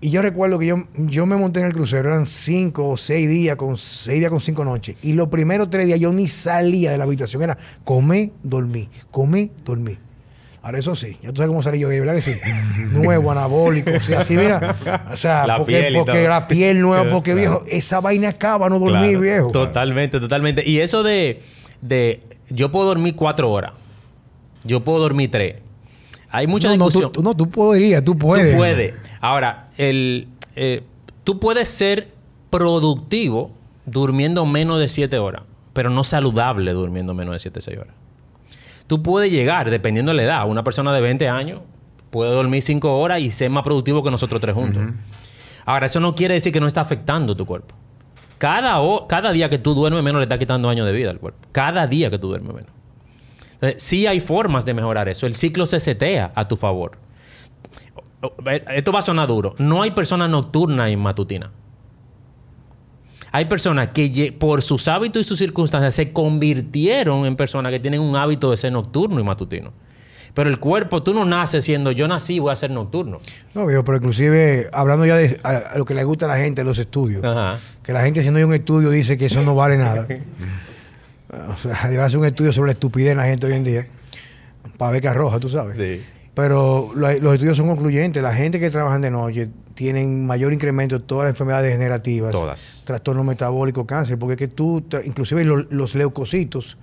Y yo recuerdo que yo, yo me monté en el crucero, eran cinco o seis días, con seis días con cinco noches. Y los primeros tres días yo ni salía de la habitación, era comer, dormir, comer, dormir. Ahora eso sí, ya tú sabes cómo salí yo, ¿verdad que sí? Nuevo, anabólico, o sea, así mira, o sea, La porque, piel porque la piel nueva, porque Claro. viejo, esa vaina acaba, no Claro. viejo. Totalmente, totalmente. Y eso de, de yo puedo dormir cuatro horas, yo puedo dormir tres. Hay mucha no, no, discusión. tú, tú- no, tú podrías, tú puedes. Tú puedes. Ahora, el, eh, tú puedes ser productivo durmiendo menos de 7 horas, pero no saludable durmiendo menos de 7, 6 horas. Tú puedes llegar, dependiendo de la edad, una persona de 20 años puedo dormir cinco horas y ser más productivo que nosotros tres juntos. Ahora, eso no quiere decir que no está afectando tu cuerpo. Cada, cada día que tú duermes menos le está quitando años de vida al cuerpo. Cada día que tú duermes menos. Sí hay formas de mejorar eso. El ciclo se setea a tu favor. Esto va a sonar duro. No hay persona nocturna y matutina. Hay personas que por sus hábitos y sus circunstancias se convirtieron en personas que tienen un hábito de ser nocturno y matutino. Pero el cuerpo, tú no naces siendo yo nací, voy a ser nocturno. No, viejo, pero inclusive hablando ya de lo que le gusta a la gente, los estudios. Que la gente haciendo un estudio dice que eso no vale nada. o sea, hacer un estudio sobre la estupidez de la gente hoy en día. Para que arroja, tú sabes. Sí. Pero los estudios son concluyentes. La gente que trabaja de noche tienen mayor incremento de todas las enfermedades degenerativas. Todas. Trastorno metabólico, cáncer. Porque que tú, inclusive los, leucocitos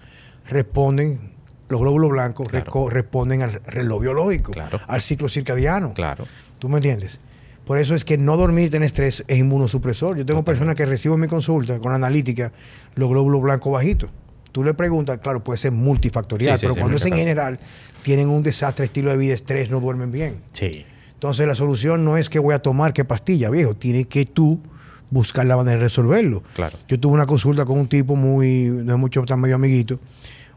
responden los glóbulos blancos responden al reloj biológico, al ciclo circadiano. Claro. ¿Tú me entiendes? Por eso es que no dormir en estrés es inmunosupresor. Yo tengo personas que recibo mi consulta con analítica los glóbulos blancos bajitos. Tú le preguntas, claro, puede ser multifactorial, pero cuando es en general, tienen un desastre, estilo de vida, estrés, no duermen bien. Sí. Entonces la solución no es que voy a tomar qué pastilla, viejo. Tiene que tú buscar la manera de resolverlo. Claro. Yo tuve una consulta con un tipo muy, no es mucho, tan medio amiguito,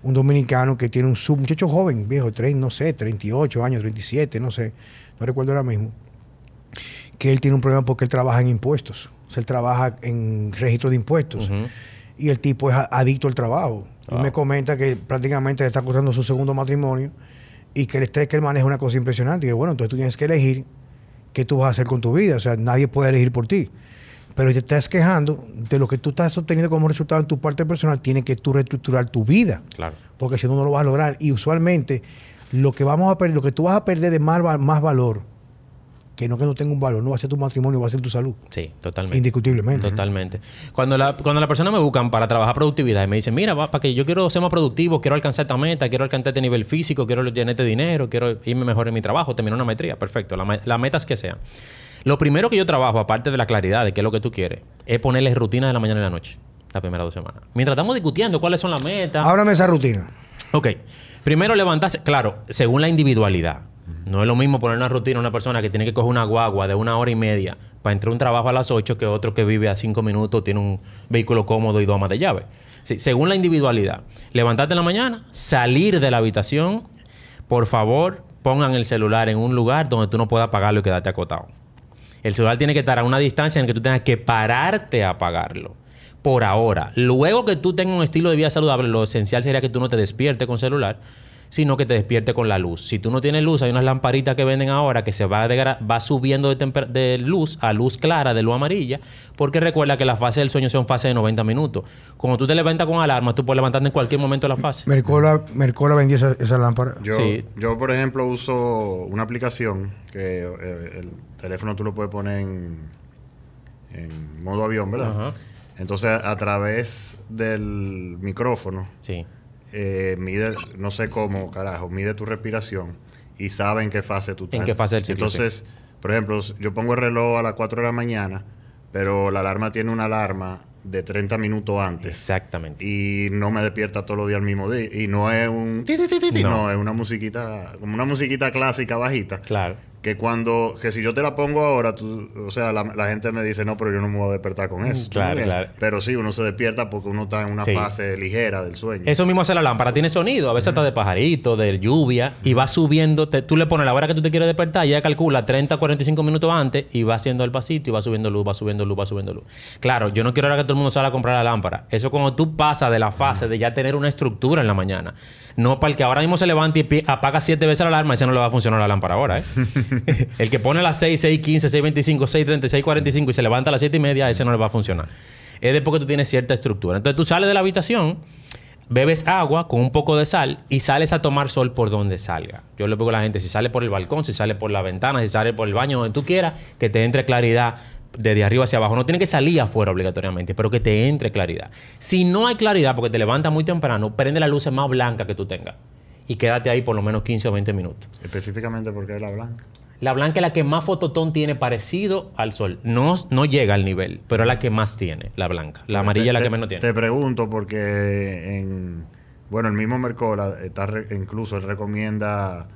un dominicano que tiene un sub, muchacho joven, viejo, no sé, 38 años, 37, no sé, no recuerdo ahora mismo, que él tiene un problema porque él trabaja en impuestos, o sea, él trabaja en registro de impuestos y el tipo es adicto al trabajo. Y me comenta que prácticamente le está costando su segundo matrimonio y que el estrés que él maneja es una cosa impresionante. Y que bueno, entonces tú tienes que elegir qué tú vas a hacer con tu vida, o sea, nadie puede elegir por ti pero te estás quejando de lo que tú estás obteniendo como resultado en tu parte personal, tienes que tú reestructurar tu vida. Claro. Porque si no, no lo vas a lograr. Y usualmente, lo que vamos a perder, lo que tú vas a perder de más, más valor, que no que no tenga un valor, no va a ser tu matrimonio, va a ser tu salud. Sí, totalmente. Indiscutiblemente. Totalmente. Cuando la, cuando la persona me buscan para trabajar productividad y me dicen, mira, para que yo quiero ser más productivo, quiero alcanzar esta meta, quiero alcanzar este nivel físico, quiero llenar este dinero, quiero irme mejor en mi trabajo, terminar una maestría, perfecto. La, la meta es que sea. Lo primero que yo trabajo, aparte de la claridad de qué es lo que tú quieres, es ponerle rutina de la mañana y la noche, la primera dos semanas. Mientras estamos discutiendo cuáles son las metas. Ábrame esa rutina. Ok. Primero levantarse, claro, según la individualidad. No es lo mismo poner una rutina a una persona que tiene que coger una guagua de una hora y media para entrar a un trabajo a las 8 que otro que vive a cinco minutos, tiene un vehículo cómodo y dos amas de llave. según la individualidad. Levantarte en la mañana, salir de la habitación. Por favor, pongan el celular en un lugar donde tú no puedas apagarlo y quedarte acotado. El celular tiene que estar a una distancia en la que tú tengas que pararte a apagarlo. Por ahora. Luego que tú tengas un estilo de vida saludable, lo esencial sería que tú no te despiertes con celular, sino que te despiertes con la luz. Si tú no tienes luz, hay unas lamparitas que venden ahora que se va, va subiendo de, de, luz a luz clara, de luz amarilla, porque recuerda que las fases del sueño son fases de 90 minutos. Cuando tú te levantas con alarma, tú puedes levantarte en cualquier momento de la fase. Mercola, Mercola vendía esa, esa lámpara. Yo, yo, por ejemplo, uso una aplicación que eh, el teléfono tú lo puedes poner en, en modo avión, ¿verdad? Entonces, a través del micrófono, sí. Eh, mide, no sé cómo, carajo, mide tu respiración y sabe en qué fase tú estás. En qué fase del ciclo, Entonces, por ejemplo, yo pongo el reloj a las 4 de la mañana, pero la alarma tiene una alarma de 30 minutos antes. Exactamente. Y no me despierta todos los días al mismo día. Y no es un... No. no, es una musiquita, como una musiquita clásica bajita. Claro que cuando, que si yo te la pongo ahora, tú, o sea, la, gente me dice, no, pero yo no me voy a despertar con eso. Claro, claro. Pero sí, uno se despierta porque uno está en una fase ligera del sueño. Eso mismo hace la lámpara, tiene sonido, a veces está de pajarito, de lluvia, y va subiendo, tú le pones la hora que tú te quieres despertar, y ella calcula 30, 45 minutos antes, y va haciendo el pasito, y va subiendo luz, va subiendo luz, va subiendo luz. Claro, yo no quiero ahora que todo el mundo salga a comprar la lámpara. Eso cuando tú pasas de la fase de ya tener una estructura en la mañana. No para el que ahora mismo se levante y apaga siete veces la alarma, ese no le va a funcionar la lámpara ahora, ¿eh? el que pone a las 6, 6, 15, 6, 25, 6, 30, 6, 45 y se levanta a las 7 y media, ese no le va a funcionar. Es de porque tú tienes cierta estructura. Entonces tú sales de la habitación, bebes agua con un poco de sal y sales a tomar sol por donde salga. Yo le digo a la gente, si sale por el balcón, si sale por la ventana, si sale por el baño, donde tú quieras, que te entre claridad desde arriba hacia abajo. No tiene que salir afuera obligatoriamente, pero que te entre claridad. Si no hay claridad porque te levantas muy temprano, prende la luz más blanca que tú tengas. Y quédate ahí por lo menos 15 o 20 minutos. Específicamente porque es la blanca. La blanca es la que más fototón tiene parecido al sol. No, no llega al nivel, pero es la que más tiene, la blanca. La amarilla es la que menos tiene. Te pregunto porque en... Bueno, el mismo Mercola está incluso él recomienda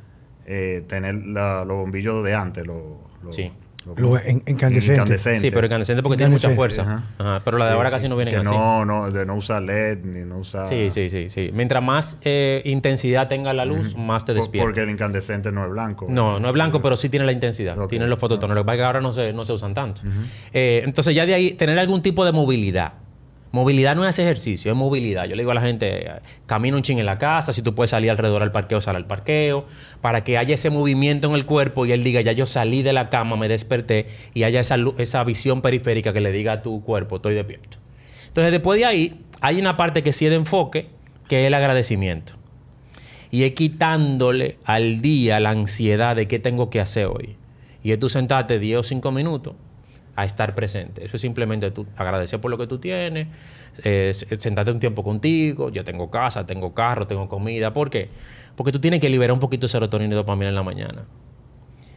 eh, tener la- los bombillos de antes, los, los- Sí. Lo en- incandescente. Sí, pero incandescente porque tiene mucha fuerza. Ajá. Ajá, Pero la de ahora casi no vienen que así. no, no, de no usar LED ni no usar. Sí, sí, sí, sí. Mientras más eh, intensidad tenga la luz, más te despierta. Porque el incandescente no es blanco. No, no es blanco, pero sí tiene la intensidad. Tiene los fototonos. Lo que pasa es que ahora no se, no se usan tanto. Eh, entonces, ya de ahí, tener algún tipo de movilidad. Movilidad no es ejercicio, es movilidad. Yo le digo a la gente, camina un ching en la casa, si tú puedes salir alrededor al parqueo, sal al parqueo, para que haya ese movimiento en el cuerpo y él diga, ya yo salí de la cama, me desperté, y haya esa, esa visión periférica que le diga a tu cuerpo, estoy despierto. Entonces, después de ahí, hay una parte que sí es de enfoque, que es el agradecimiento. Y es quitándole al día la ansiedad de qué tengo que hacer hoy. Y es tú sentarte 10 o 5 minutos a estar presente. Eso es simplemente tú agradecer por lo que tú tienes, sentarte un tiempo contigo. Yo tengo casa, tengo carro, tengo comida. ¿Por qué? Porque tú tienes que liberar un poquito de serotonina y dopamina en la mañana.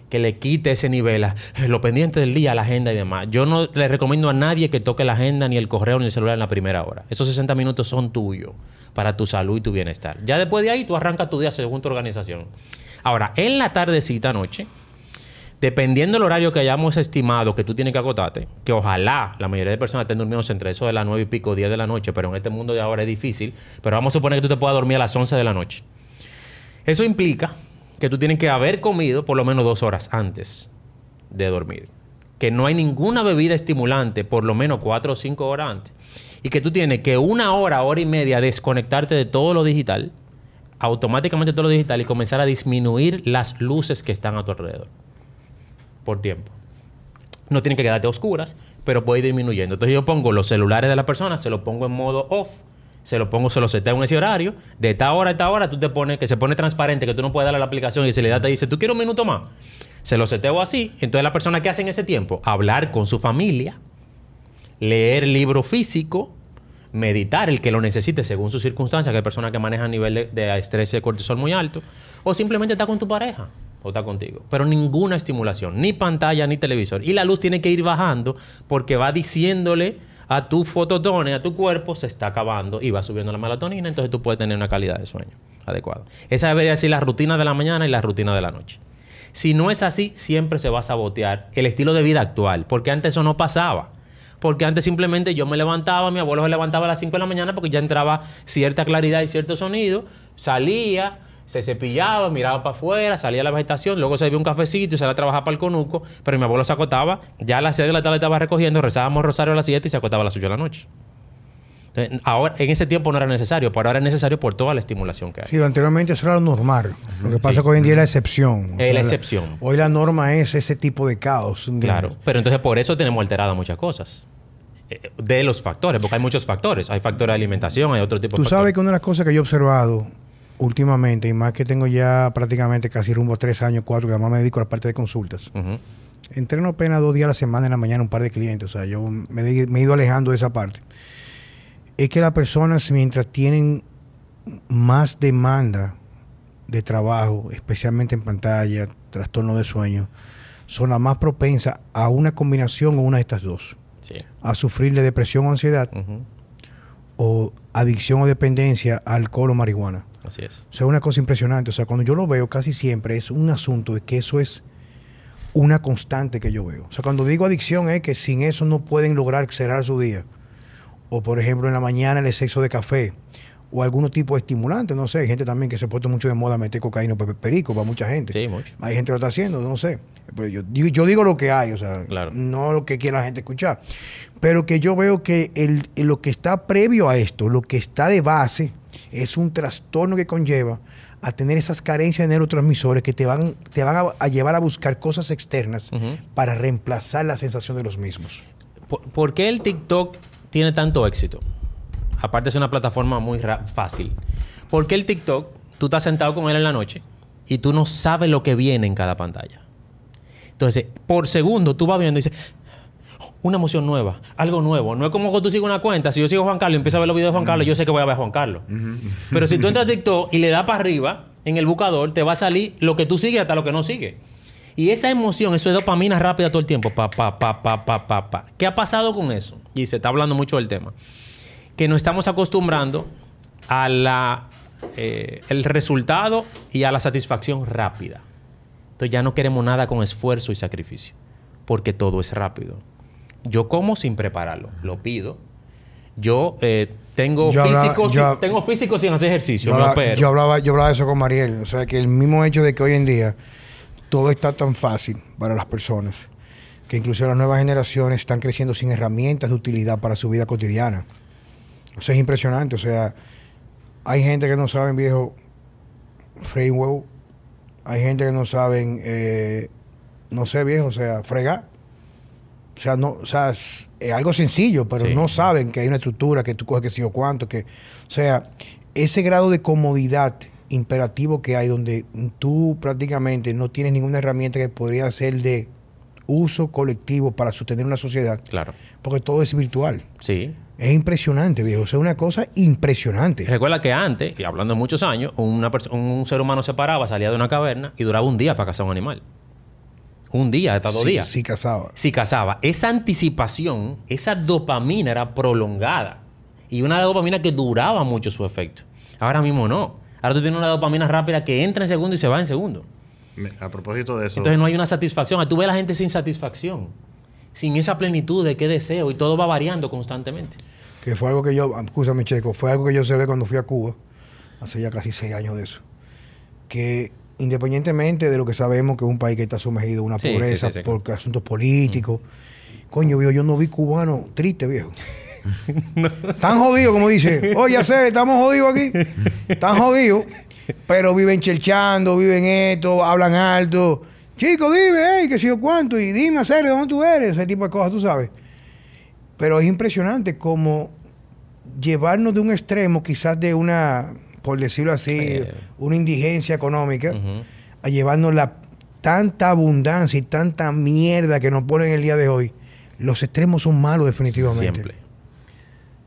Que le quite ese nivel a lo pendiente del día, la agenda y demás. Yo no le recomiendo a nadie que toque la agenda, ni el correo, ni el celular en la primera hora. Esos 60 minutos son tuyos para tu salud y tu bienestar. Ya después de ahí, tú arrancas tu día según tu organización. Ahora, en la tardecita, noche, dependiendo del horario que hayamos estimado que tú tienes que agotarte, que ojalá la mayoría de personas estén durmiendo entre eso de las 9 y pico, 10 de la noche, pero en este mundo de ahora es difícil, pero vamos a suponer que tú te puedas dormir a las 11 de la noche. Eso implica que tú tienes que haber comido por lo menos dos horas antes de dormir. Que no hay ninguna bebida estimulante por lo menos cuatro o cinco horas antes. Y que tú tienes que una hora, hora y media desconectarte de todo lo digital, automáticamente todo lo digital y comenzar a disminuir las luces que están a tu alrededor. Por tiempo. No tienen que quedarte a oscuras, pero puede ir disminuyendo. Entonces yo pongo los celulares de la persona, se los pongo en modo off, se lo pongo, se lo seteo en ese horario, de esta hora a esta hora tú te pones, que se pone transparente, que tú no puedes darle a la aplicación y se le da, te dice, ¿tú quieres un minuto más? Se lo seteo así. Entonces la persona que hace en ese tiempo, hablar con su familia, leer libro físico, meditar el que lo necesite según sus circunstancias, que hay personas que manejan nivel de, de estrés y de cortisol muy alto, o simplemente está con tu pareja o está contigo. Pero ninguna estimulación, ni pantalla, ni televisor. Y la luz tiene que ir bajando porque va diciéndole a tu fototones, a tu cuerpo, se está acabando y va subiendo la melatonina, entonces tú puedes tener una calidad de sueño adecuada. Esa debería ser la rutina de la mañana y la rutina de la noche. Si no es así, siempre se va a sabotear el estilo de vida actual, porque antes eso no pasaba. Porque antes simplemente yo me levantaba, mi abuelo se levantaba a las 5 de la mañana porque ya entraba cierta claridad y cierto sonido, salía, se cepillaba, miraba para afuera, salía a la vegetación, luego se bebía un cafecito y salía a trabajar para el conuco, pero mi abuelo se acotaba, ya a las 6 de la tarde estaba recogiendo, rezábamos rosario a las 7 y se acotaba a las 8 de la noche. Entonces, ahora, en ese tiempo no era necesario, pero ahora es necesario por toda la estimulación que hay. Sí, anteriormente eso era lo normal. Lo que pasa es que hoy en día es la excepción. O Es la la- excepción. hoy la norma es ese tipo de caos. Claro, pero entonces por eso tenemos alteradas muchas cosas. Eh, De los factores, porque hay muchos factores. Hay factores de alimentación, hay otro tipo de Tú sabes factores. que una de las cosas que yo he observado últimamente, y más que tengo ya prácticamente casi rumbo a tres años, cuatro, que además me dedico a la parte de consultas. Entreno apenas dos días a la semana en la mañana un par de clientes. O sea, yo me, he- me he ido alejando de esa parte. Es que las personas, mientras tienen más demanda de trabajo, especialmente en pantalla, trastorno de sueño, son las más propensas a una combinación o una de estas dos. Sí. A sufrir de depresión o ansiedad. O adicción o dependencia a alcohol o marihuana. Así es. O sea, una cosa impresionante. O sea, cuando yo lo veo casi siempre es un asunto de que eso es una constante que yo veo. O sea, cuando digo adicción es que sin eso no pueden lograr cerrar su día. O por ejemplo en la mañana el exceso de café. O algún tipo de estimulante, no sé. Hay gente también que se ha puesto mucho de moda meter cocaína perico para mucha gente. Sí, mucho. Hay gente que lo está haciendo, no sé. Pero yo, digo- yo digo lo que hay, o sea, Claro. no lo que quiera la gente escuchar. Pero que yo veo que el, lo que está previo a esto, lo que está de base, es un trastorno que conlleva a tener esas carencias de neurotransmisores que te van, te van a, a llevar a buscar cosas externas para reemplazar la sensación de los mismos. ¿Por, por qué el TikTok tiene tanto éxito? Aparte es una plataforma muy fácil. ¿Por qué el TikTok, tú estás sentado con él en la noche y tú no sabes lo que viene en cada pantalla? Entonces, por segundo tú vas viendo y dices, una emoción nueva, algo nuevo. No es como que tú sigues una cuenta. Si yo sigo a Juan Carlos y empiezo a ver los videos de Juan Carlos, yo sé que voy a ver a Juan Carlos. Pero si tú entras a TikTok y le das para arriba, en el buscador, te va a salir lo que tú sigues hasta lo que no sigues. Y esa emoción, eso es dopamina rápida todo el tiempo. Pa, pa, pa, pa, pa, pa, pa. ¿Qué ha pasado con eso? Y se está hablando mucho del tema. Que nos estamos acostumbrando a la, eh, el resultado y a la satisfacción rápida. Entonces ya no queremos nada con esfuerzo y sacrificio, porque todo es rápido. Yo como sin prepararlo, lo pido. Yo eh, tengo, Yo hablaba- físico, yo- sin, tengo físico sin hacer ejercicio, Yo hablaba, yo, hablaba, yo hablaba de eso con Mariel. O sea, que el mismo hecho de que hoy en día todo está tan fácil para las personas, que incluso las nuevas generaciones están creciendo sin herramientas de utilidad para su vida cotidiana. O sea, es impresionante. O sea, hay gente que no saben, viejo, freír huevo. Hay gente que no saben, eh, no sé, viejo, o sea, fregar. O sea, no, o sea, es, algo sencillo, pero Sí. no saben que hay una estructura, que tú coges que sé yo cuánto, que, o sea, ese grado de comodidad imperativo que hay donde tú prácticamente no tienes ninguna herramienta que podría ser de uso colectivo para sostener una sociedad, Claro. porque todo es virtual. Sí. Es impresionante, viejo. O sea, una cosa impresionante. Recuerda que antes, y hablando de muchos años, una un ser humano se paraba, salía de una caverna y duraba un día para cazar un animal. Un día, hasta dos sí, días. Sí, casaba. Si cazaba. Esa anticipación, esa dopamina era prolongada. Y una dopamina que duraba mucho su efecto. Ahora mismo no. Ahora tú tienes una dopamina rápida que entra en segundo y se va en segundo. A propósito de eso, Entonces no hay una satisfacción. Tú ves a la gente sin satisfacción. Sin esa plenitud de qué deseo. Y todo va variando constantemente. Que fue algo que yo, escúchame, Checo, fue algo que yo observé cuando fui a Cuba, hace ya casi seis años de eso. Que independientemente de lo que sabemos que es un país que está sumergido en una Sí, pobreza sí, por asuntos políticos, coño, viejo, yo no vi cubano triste, viejo. Tan jodidos, como dice. Oye, sé, estamos jodidos aquí. Están jodidos, pero viven chelchando, viven esto, hablan alto. Chico, dime, hey, que sé yo cuánto, y dime, de dónde tú eres, ese tipo de cosas, tú sabes. Pero es impresionante como llevarnos de un extremo, quizás de una, por decirlo así, Eh. una indigencia económica, a llevarnos la tanta abundancia y tanta mierda que nos ponen el día de hoy. Los extremos son malos definitivamente. Siempre.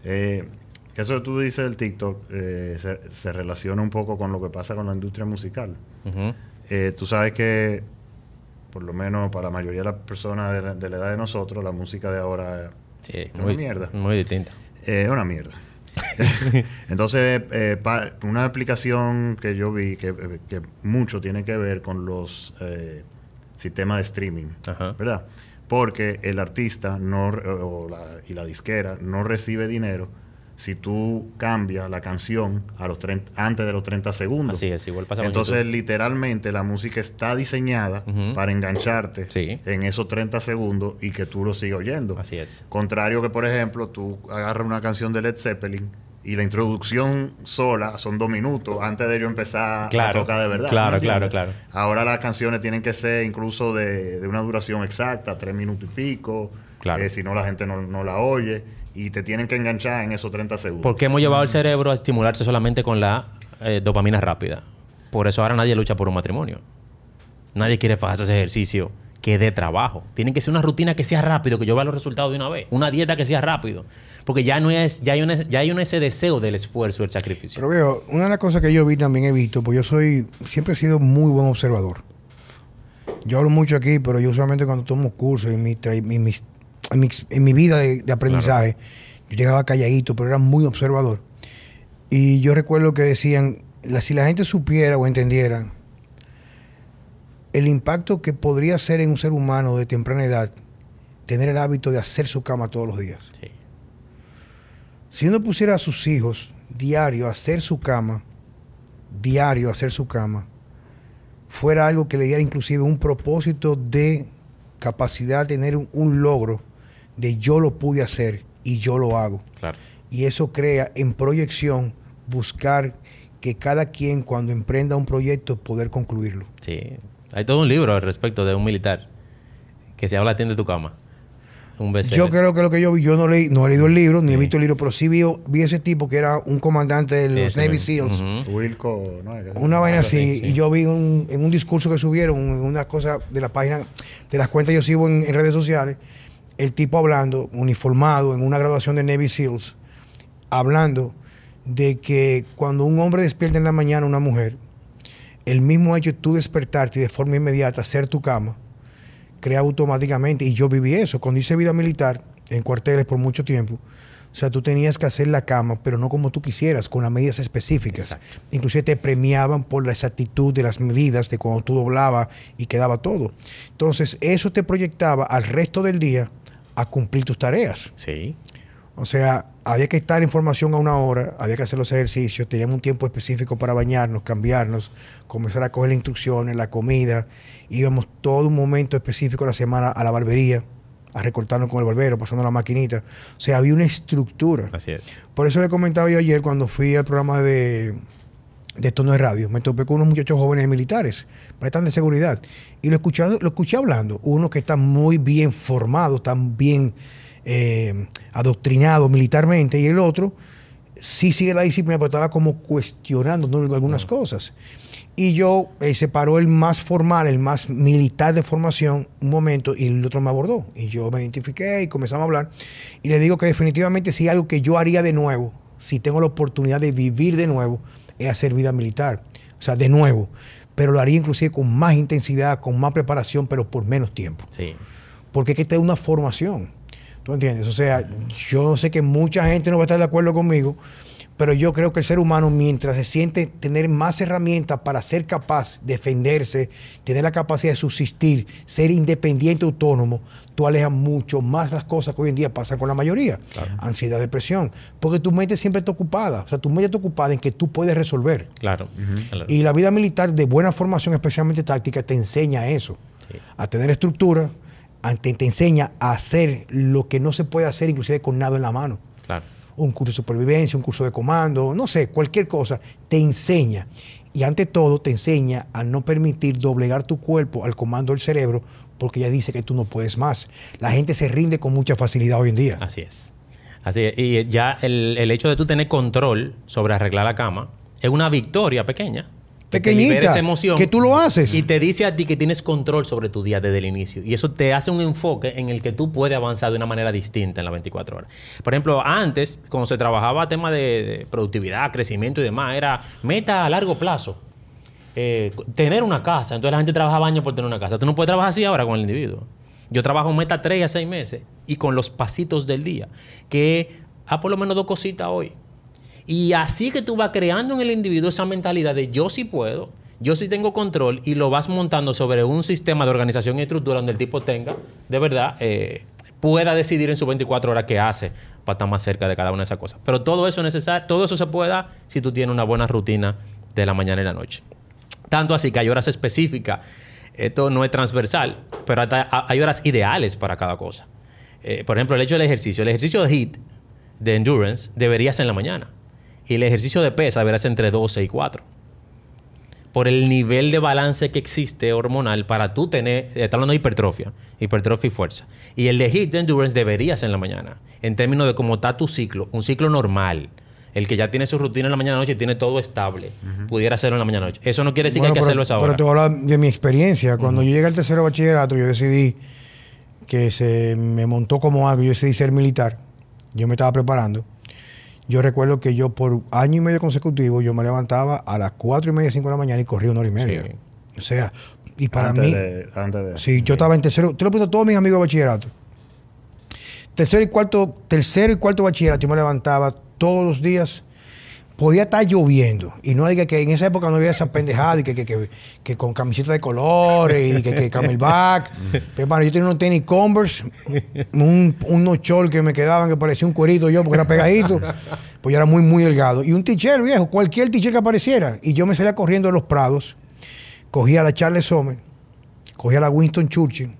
eh, que eso que tú dices del TikTok eh, se, se relaciona un poco con lo que pasa con la industria musical. Eh, tú sabes que, por lo menos para la mayoría de las personas de la, de la edad de nosotros, la música de ahora Sí, Una muy, mierda. Muy distinta. eh, es una mierda. Entonces, eh, pa- una aplicación que yo vi que, eh, que mucho tiene que ver con los eh, sistemas de streaming, Ajá. ¿verdad? Porque el artista no, o la- y la disquera no recibe dinero si tú cambias la canción a los 30 antes de los 30 segundos. Así es, igual pasa Entonces, YouTube. literalmente, la música está diseñada para engancharte Sí. en esos 30 segundos y que tú lo sigas oyendo. Así es. Contrario que, por ejemplo, tú agarras una canción de Led Zeppelin y la introducción sola son dos minutos antes de yo empezar Claro, a tocar de verdad. claro, ¿me entiendes? claro, Ahora las canciones tienen que ser incluso de, de una duración exacta, tres minutos y pico. Claro. eh, si no, la gente no, no la oye. Y te tienen que enganchar en esos 30 segundos. Porque hemos llevado el cerebro a estimularse solamente con la eh, dopamina rápida. Por eso ahora nadie lucha por un matrimonio. Nadie quiere hacer ese ejercicio que dé trabajo. Tiene que ser una rutina que sea rápido, que yo vea los resultados de una vez. Una dieta que sea rápido. Porque ya no es, ya hay un, ya hay un ese deseo del esfuerzo, del sacrificio. Pero veo, una de las cosas que yo vi también he visto, pues yo soy, siempre he sido muy buen observador. Yo hablo mucho aquí, pero yo usualmente cuando tomo cursos en mi, tra- en mis- en mi, en mi vida de, de aprendizaje, yo llegaba calladito, pero era muy observador. Y yo recuerdo que decían, la- si la gente supiera o entendiera el impacto que podría ser en un ser humano de temprana edad tener el hábito de hacer su cama todos los días. Sí. Si uno pusiera a sus hijos diario a hacer su cama, diario a hacer su cama, fuera algo que le diera inclusive un propósito de capacidad de tener un, un logro de yo lo pude hacer y yo lo hago. Claro. Y eso crea en proyección buscar que cada quien cuando emprenda un proyecto poder concluirlo. Sí. Hay todo un libro al respecto de un militar que se habla Atiende tu cama. Un. Yo creo que lo que yo vi, yo no leí, no he leído el libro, ni he visto el libro, pero sí vi, vi ese tipo que era un comandante de los Ese Navy mismo. SEALs. Wilco, ¿no? Una vaina así, así, sí. y yo vi un- en un discurso que subieron, en una cosa de la página, de las cuentas que yo sigo en, en redes sociales, el tipo hablando, uniformado, en una graduación de Navy SEALs, hablando de que cuando un hombre despierta en la mañana una mujer, el mismo hecho de tú despertarte y de forma inmediata hacer tu cama, crea automáticamente, y yo viví eso, cuando hice vida militar en cuarteles por mucho tiempo, O sea, tú tenías que hacer la cama, pero no como tú quisieras, con las medidas específicas. Exacto. Inclusive te premiaban por la exactitud de las medidas, de cuando tú doblabas y quedaba todo. Entonces, eso te proyectaba al resto del día a cumplir tus tareas. Sí. O sea, había que estar en formación a una hora, había que hacer los ejercicios, teníamos un tiempo específico para bañarnos, cambiarnos, comenzar a coger las instrucciones, la comida. Íbamos todo un momento específico de la semana a la barbería, a recortarnos con el barbero, pasando la maquinita. O sea, había una estructura. Así es. Por eso le comentaba yo ayer cuando fui al programa de, de Tono de Radio, me topé con unos muchachos jóvenes militares, prestan de seguridad, y lo escuché, lo escuché hablando, uno que está muy bien formado, están bien eh, adoctrinado militarmente, y el otro sí sigue la disciplina, pero estaba como cuestionando ¿no? algunas cosas. Y yo eh, se paró el más formal, el más militar de formación, un momento, y el otro me abordó. Y yo me identifiqué y comenzamos a hablar. Y le digo que definitivamente si hay algo que yo haría de nuevo, si tengo la oportunidad de vivir de nuevo, es hacer vida militar. O sea, de nuevo. Pero lo haría inclusive con más intensidad, con más preparación, pero por menos tiempo. Sí. Porque es que esta es una formación. ¿Tú entiendes? O sea, yo sé que mucha gente no va a estar de acuerdo conmigo, pero yo creo que el ser humano, mientras se siente tener más herramientas para ser capaz de defenderse, tener la capacidad de subsistir, ser independiente, autónomo, tú alejas mucho más las cosas que hoy en día pasan con la mayoría. Ansiedad, depresión. Porque tu mente siempre está ocupada. O sea, tu mente está ocupada en que tú puedes resolver. Claro. Y la vida militar de buena formación, especialmente táctica, te enseña eso. Sí. A tener estructura, te, te enseña a hacer lo que no se puede hacer inclusive con nada en la mano. Un curso de supervivencia, un curso de comando, no sé, cualquier cosa, te enseña. Y ante todo te enseña a no permitir doblegar tu cuerpo al comando del cerebro porque ya dice que tú no puedes más. La gente se rinde con mucha facilidad hoy en día. Así es. Así es. Y ya el, el hecho de tú tener control sobre arreglar la cama es una victoria pequeña. Que Pequeñita, esa emoción. que tú lo haces. Y te dice a ti que tienes control sobre tu día desde el inicio. Y eso te hace un enfoque en el que tú puedes avanzar de una manera distinta en las 24 horas. Por ejemplo, antes, cuando se trabajaba tema de, de productividad, crecimiento y demás, era meta a largo plazo. Eh, tener una casa. Entonces la gente trabajaba años por tener una casa. Tú no puedes trabajar así ahora con el individuo. Yo trabajo meta 3 a 6 meses y con los pasitos del día. Que a por lo menos dos cositas hoy. Y así que tú vas creando en el individuo esa mentalidad de yo sí puedo, yo sí tengo control y lo vas montando sobre un sistema de organización y estructura donde el tipo tenga, de verdad, eh, pueda decidir en sus 24 horas qué hace para estar más cerca de cada una de esas cosas. Pero todo eso es necesario, todo eso se puede dar si tú tienes una buena rutina de la mañana y la noche. Tanto así que hay horas específicas. Esto no es transversal, pero hay horas ideales para cada cosa. Eh, por ejemplo, el hecho del ejercicio. El ejercicio de HIIT, de endurance, debería ser en la mañana. Y el ejercicio de pesa debería ser entre 12 y 4. Por el nivel de balance que existe hormonal para tú tener, está hablando de hipertrofia, hipertrofia y fuerza. Y el de HIIT de endurance debería ser en la mañana. En términos de cómo está tu ciclo, un ciclo normal. El que ya tiene su rutina en la mañana noche y tiene todo estable, pudiera hacerlo en la mañana noche. Eso no quiere decir Bueno, que hay que pero, hacerlo a esa pero hora. te voy a hablar de mi experiencia. Cuando yo llegué al tercero bachillerato, yo decidí que se me montó como algo. Yo decidí ser militar. Yo me estaba preparando. Yo recuerdo que yo por año y medio consecutivo, yo me levantaba a las cuatro y media, cinco de la mañana y corría una hora y media. Sí. O sea, y para antes mí... De, antes de. Sí, yo estaba en tercero. Te lo pregunto a todos mis amigos de bachillerato. Tercero y cuarto, tercero y cuarto bachillerato, yo me levantaba todos los días. Podía estar lloviendo. Y no diga que en esa época no había esa pendejada y que, que, que, que con camiseta de colores y que, que camelback. Pero hermano, yo tenía unos tenis Converse, un, unos shorts que me quedaban que parecía un cuerito yo porque era pegadito. Pues yo era muy, muy delgado. Y un t-shirt viejo, cualquier t-shirt que apareciera. Y yo me salía corriendo de los prados, cogía la Charles Sommer, cogía la Winston Churchill,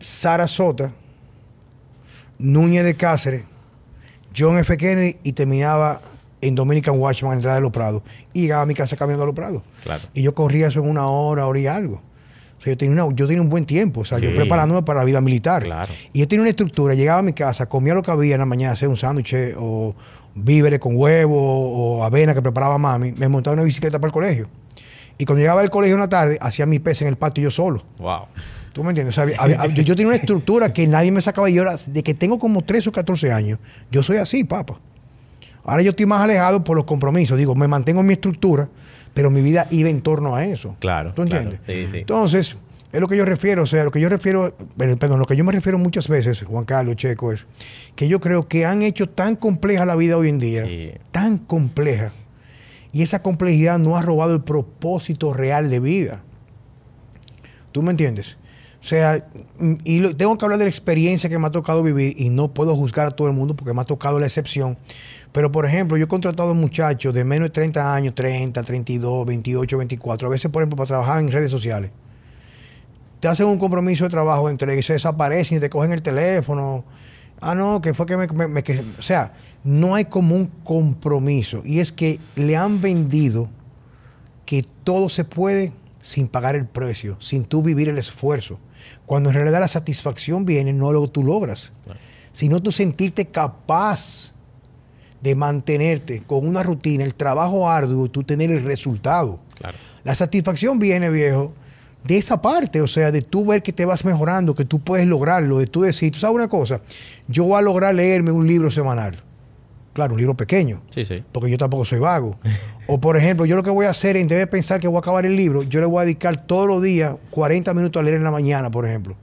Sarasota, Núñez de Cáceres, John F. Kennedy y terminaba en Dominican Watchman, en la entrada de Los Prados. Y llegaba a mi casa caminando a Los Prados. Claro. Y yo corría eso en una hora, hora y algo. O sea, yo tenía, una- yo tenía un buen tiempo. O sea, yo Sí. preparándome para la vida militar. Claro. Y yo tenía una estructura. Llegaba a mi casa, comía lo que había en la mañana, hacía un sándwich o víveres con huevo o avena que preparaba mami. Me montaba una bicicleta para el colegio. Y cuando llegaba al colegio en la tarde, hacía mi pez en el patio yo solo. Wow. ¿Tú me entiendes? O sea, había- yo, yo tenía una estructura que nadie me sacaba. Y ahora, de que tengo como 13 o 14 años, yo soy así, papá. Ahora yo estoy más alejado por los compromisos. Digo, me mantengo en mi estructura, pero mi vida iba en torno a eso. Claro, ¿Tú entiendes? claro. Sí, sí. Entonces, Es lo que yo refiero, o sea, lo que yo refiero, perdón, lo que yo me refiero muchas veces, Juan Carlos Checo, es que yo creo que han hecho tan compleja la vida hoy en día, tan compleja, y esa complejidad no ha robado el propósito real de vida. ¿Tú me entiendes? O sea, y tengo que hablar de la experiencia que me ha tocado vivir y no puedo juzgar a todo el mundo porque me ha tocado la excepción. Pero, por ejemplo, yo he contratado muchachos de menos de 30 años, 30, 32, 28, 24, a veces, por ejemplo, para trabajar en redes sociales. Te hacen un compromiso de trabajo entre ellos, se desaparecen y te cogen el teléfono. Ah, no, que fue que me, O sea, no hay como un compromiso. Y es que le han vendido que todo se puede sin pagar el precio, sin tú vivir el esfuerzo. Cuando en realidad la satisfacción viene, no lo tú logras, sino tú sentirte capaz de mantenerte con una rutina, el trabajo arduo, tú tener el resultado. La satisfacción viene, viejo, de esa parte, o sea, de tú ver que te vas mejorando, que tú puedes lograrlo, de tú decir, tú sabes una cosa, yo voy a lograr leerme un libro semanal. Claro, un libro pequeño. Sí, sí. Porque yo tampoco soy vago. o por ejemplo, yo lo que voy a hacer en vez de pensar que voy a acabar el libro, yo le voy a dedicar todos los días 40 minutos a leer en la mañana, por ejemplo.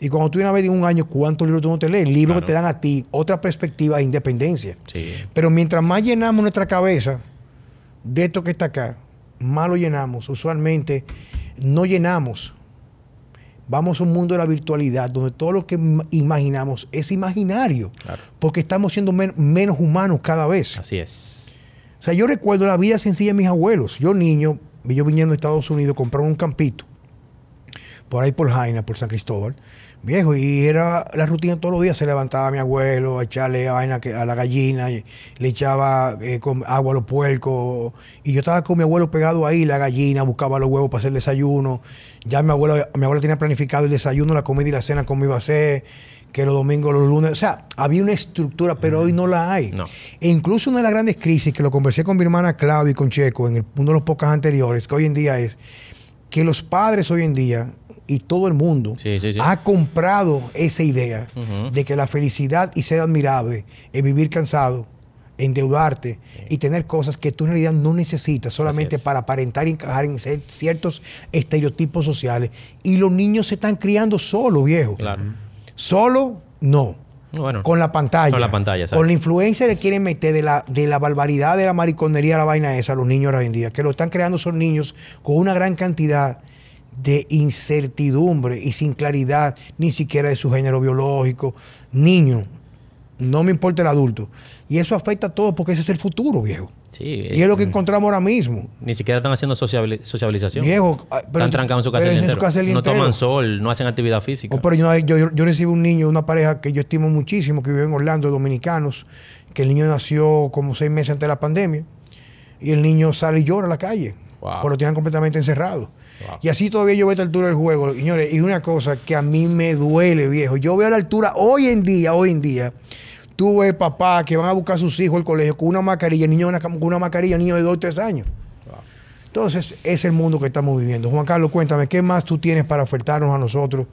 Y cuando tú una vez en un año, ¿cuántos libros tú no te lees? Libros que te dan a ti otra perspectiva de independencia. Sí. Pero mientras más llenamos nuestra cabeza de esto que está acá, más lo llenamos. Usualmente no llenamos Vamos a un mundo de la virtualidad donde todo lo que imaginamos es imaginario. Porque estamos siendo menos humanos cada vez. Así es. O sea, yo recuerdo la vida sencilla de mis abuelos. Yo niño, yo viniendo de Estados Unidos, compraron un campito por ahí por Jaina, por San Cristóbal. Viejo, y era la rutina todos los días. Se levantaba mi abuelo a echarle vaina a la gallina, le echaba eh, agua a los puercos. Y yo estaba con mi abuelo pegado ahí, la gallina, buscaba los huevos para hacer desayuno. Ya mi abuelo, mi abuelo tenía planificado el desayuno, la comida y la cena, cómo iba a ser, que los domingos, los lunes. O sea, había una estructura, pero hoy no la hay. E incluso una de las grandes crisis que lo conversé con mi hermana Claudia y con Checo en el, uno de los pocos anteriores, que hoy en día es que los padres hoy en día y todo el mundo ha comprado esa idea de que la felicidad y ser admirado es vivir cansado, endeudarte y tener cosas que tú en realidad no necesitas solamente para aparentar y encajar en ciertos estereotipos sociales. Y los niños se están criando solo, viejo. Claro. Solo, no. con la pantalla. Con la pantalla, Con la influencia que quieren meter de la, de la barbaridad, de la mariconería, la vaina esa, los niños hoy en día. Que lo están creando son niños con una gran cantidad de incertidumbre y sin claridad ni siquiera de su género biológico. Niño, no me importa el adulto. Y eso afecta a todo porque ese es el futuro, viejo. Sí, y es lo que encontramos ahora mismo. Ni siquiera están haciendo sociabilización. Viejo, ah, están trancados en su casa, No toman sol, no hacen actividad física. Oh, pero yo, yo, yo, recibo un niño, una pareja que yo estimo muchísimo, que vive en Orlando, dominicanos, que el niño nació como seis meses antes de la pandemia. Y el niño sale y llora a la calle. Porque lo tienen completamente encerrado. Y así todavía yo veo a esta altura del juego, señores. Y una cosa que a mí me duele, viejo. Yo veo a la altura, hoy en día, hoy en día, tú ves papá que van a buscar a sus hijos al colegio con una mascarilla, niño con una mascarilla, niño de 2 o 3 años. Entonces, es el mundo que estamos viviendo. Juan Carlos, cuéntame, ¿qué más tú tienes para ofertarnos a nosotros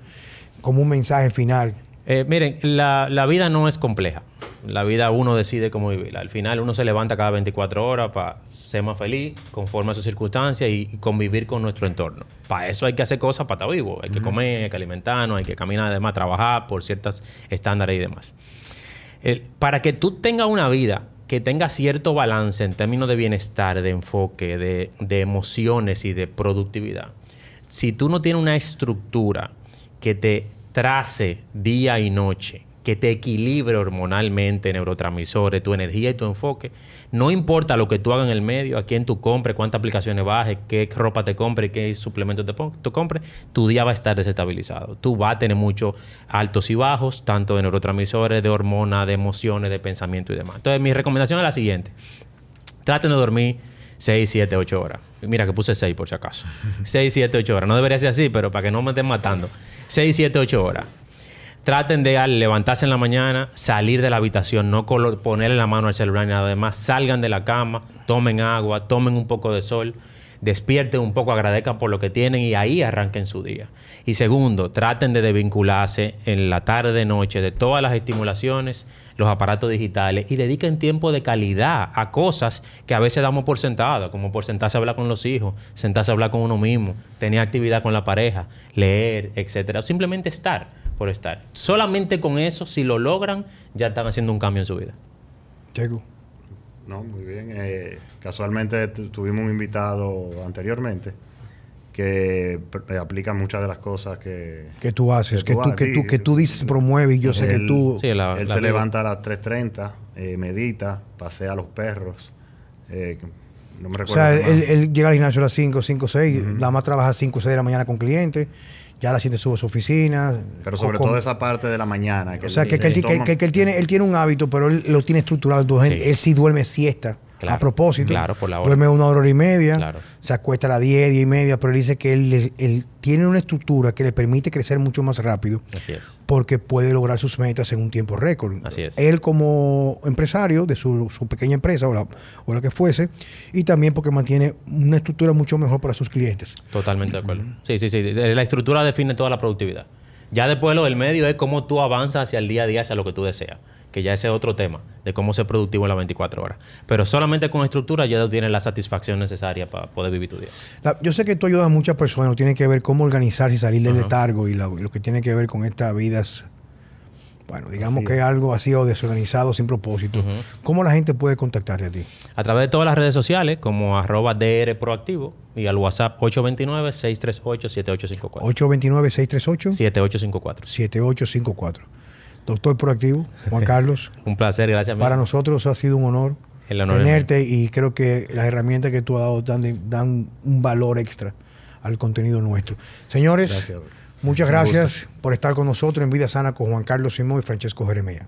como un mensaje final? Eh, miren, la, la, vida no es compleja. La vida uno decide cómo vivirla. Al final uno se levanta cada 24 horas para ser más feliz, conforme a sus circunstancias y, convivir con nuestro entorno. Para eso hay que hacer cosas para estar vivo. Hay que comer, hay que alimentarnos, hay que caminar, además trabajar por ciertos estándares y demás. para que tú tengas una vida que tenga cierto balance en términos de bienestar, de enfoque, de, de emociones y de productividad, si tú no tienes una estructura que te trace día y noche, que te equilibre hormonalmente, neurotransmisores, tu energía y tu enfoque. No importa lo que tú hagas en el medio, a quién tú compres, cuántas aplicaciones bajes, qué ropa te compres, qué suplementos te, tú compres, tu día va a estar desestabilizado. Tú vas a tener muchos altos y bajos, tanto de neurotransmisores, de hormonas, de emociones, de pensamiento y demás. Entonces, mi recomendación es la siguiente. Traten de dormir 6, 7, 8 horas. Mira que puse 6 por si acaso. 6, 7, 8 horas. No debería ser así, pero para que no me estén matando. 6, 7, 8 horas. Traten de al levantarse en la mañana, salir de la habitación, no ponerle la mano al celular ni nada más. Salgan de la cama, tomen agua, tomen un poco de sol. despierten un poco, agradezcan por lo que tienen y ahí arranquen su día. Y segundo, traten de desvincularse en la tarde, noche de todas las estimulaciones, los aparatos digitales y dediquen tiempo de calidad a cosas que a veces damos por sentado, como por sentarse a hablar con los hijos, sentarse a hablar con uno mismo, tener actividad con la pareja, leer, etcétera, o simplemente estar por estar. Solamente con eso, si lo logran, ya están haciendo un cambio en su vida. Checo. No, muy bien. Eh, casualmente tuvimos un invitado anteriormente que aplica muchas de las cosas que, que tú haces, que, tú, que, tú, que tú dices promueve y yo sé que tú... él se levanta a las 3.30, eh, medita, pasea a los perros. Eh, no me recuerdo. O sea, él, llega al gimnasio a las 5, 5, 6, nada más trabaja a 5, 6 de la mañana con clientes ya a las 7 sube a su oficina. Pero sobre todo esa parte de la mañana. Que o sea, que, él, que, él, tiene, él tiene un hábito, pero él lo tiene estructurado. Entonces, él, él sí duerme siesta a propósito. Claro, por la hora. Duerme una hora y media, se acuesta a las 10, 10 y media, pero él dice que él, tiene una estructura que le permite crecer mucho más rápido. Así es. Porque puede lograr sus metas en un tiempo récord. Así es. Él como empresario de su, pequeña empresa o la, o la, que fuese, y también porque mantiene una estructura mucho mejor para sus clientes. Totalmente de acuerdo. Sí, sí, sí. La estructura define toda la productividad. Ya después lo del medio es cómo tú avanzas hacia el día a día, hacia lo que tú deseas que ya ese es otro tema, de cómo ser productivo en las 24 horas. Pero solamente con estructura ya tienes la satisfacción necesaria para poder vivir tu día. yo sé que tú ayudas a muchas personas, tiene que ver cómo organizarse y salir del letargo y lo, que tiene que ver con estas vidas, bueno, digamos que algo así o desorganizado, sin propósito. ¿Cómo la gente puede contactarte a ti? A través de todas las redes sociales, como arroba DR Proactivo y al WhatsApp 829-638-7854. 829-638. 7854. 7854. Doctor Proactivo, Juan Carlos. un placer, gracias. Para nosotros ha sido un honor, tenerte y creo que las herramientas que tú has dado dan, un valor extra al contenido nuestro. Señores, muchas gracias por estar con nosotros en Vida Sana con Juan Carlos Simón y Francesco Jeremia.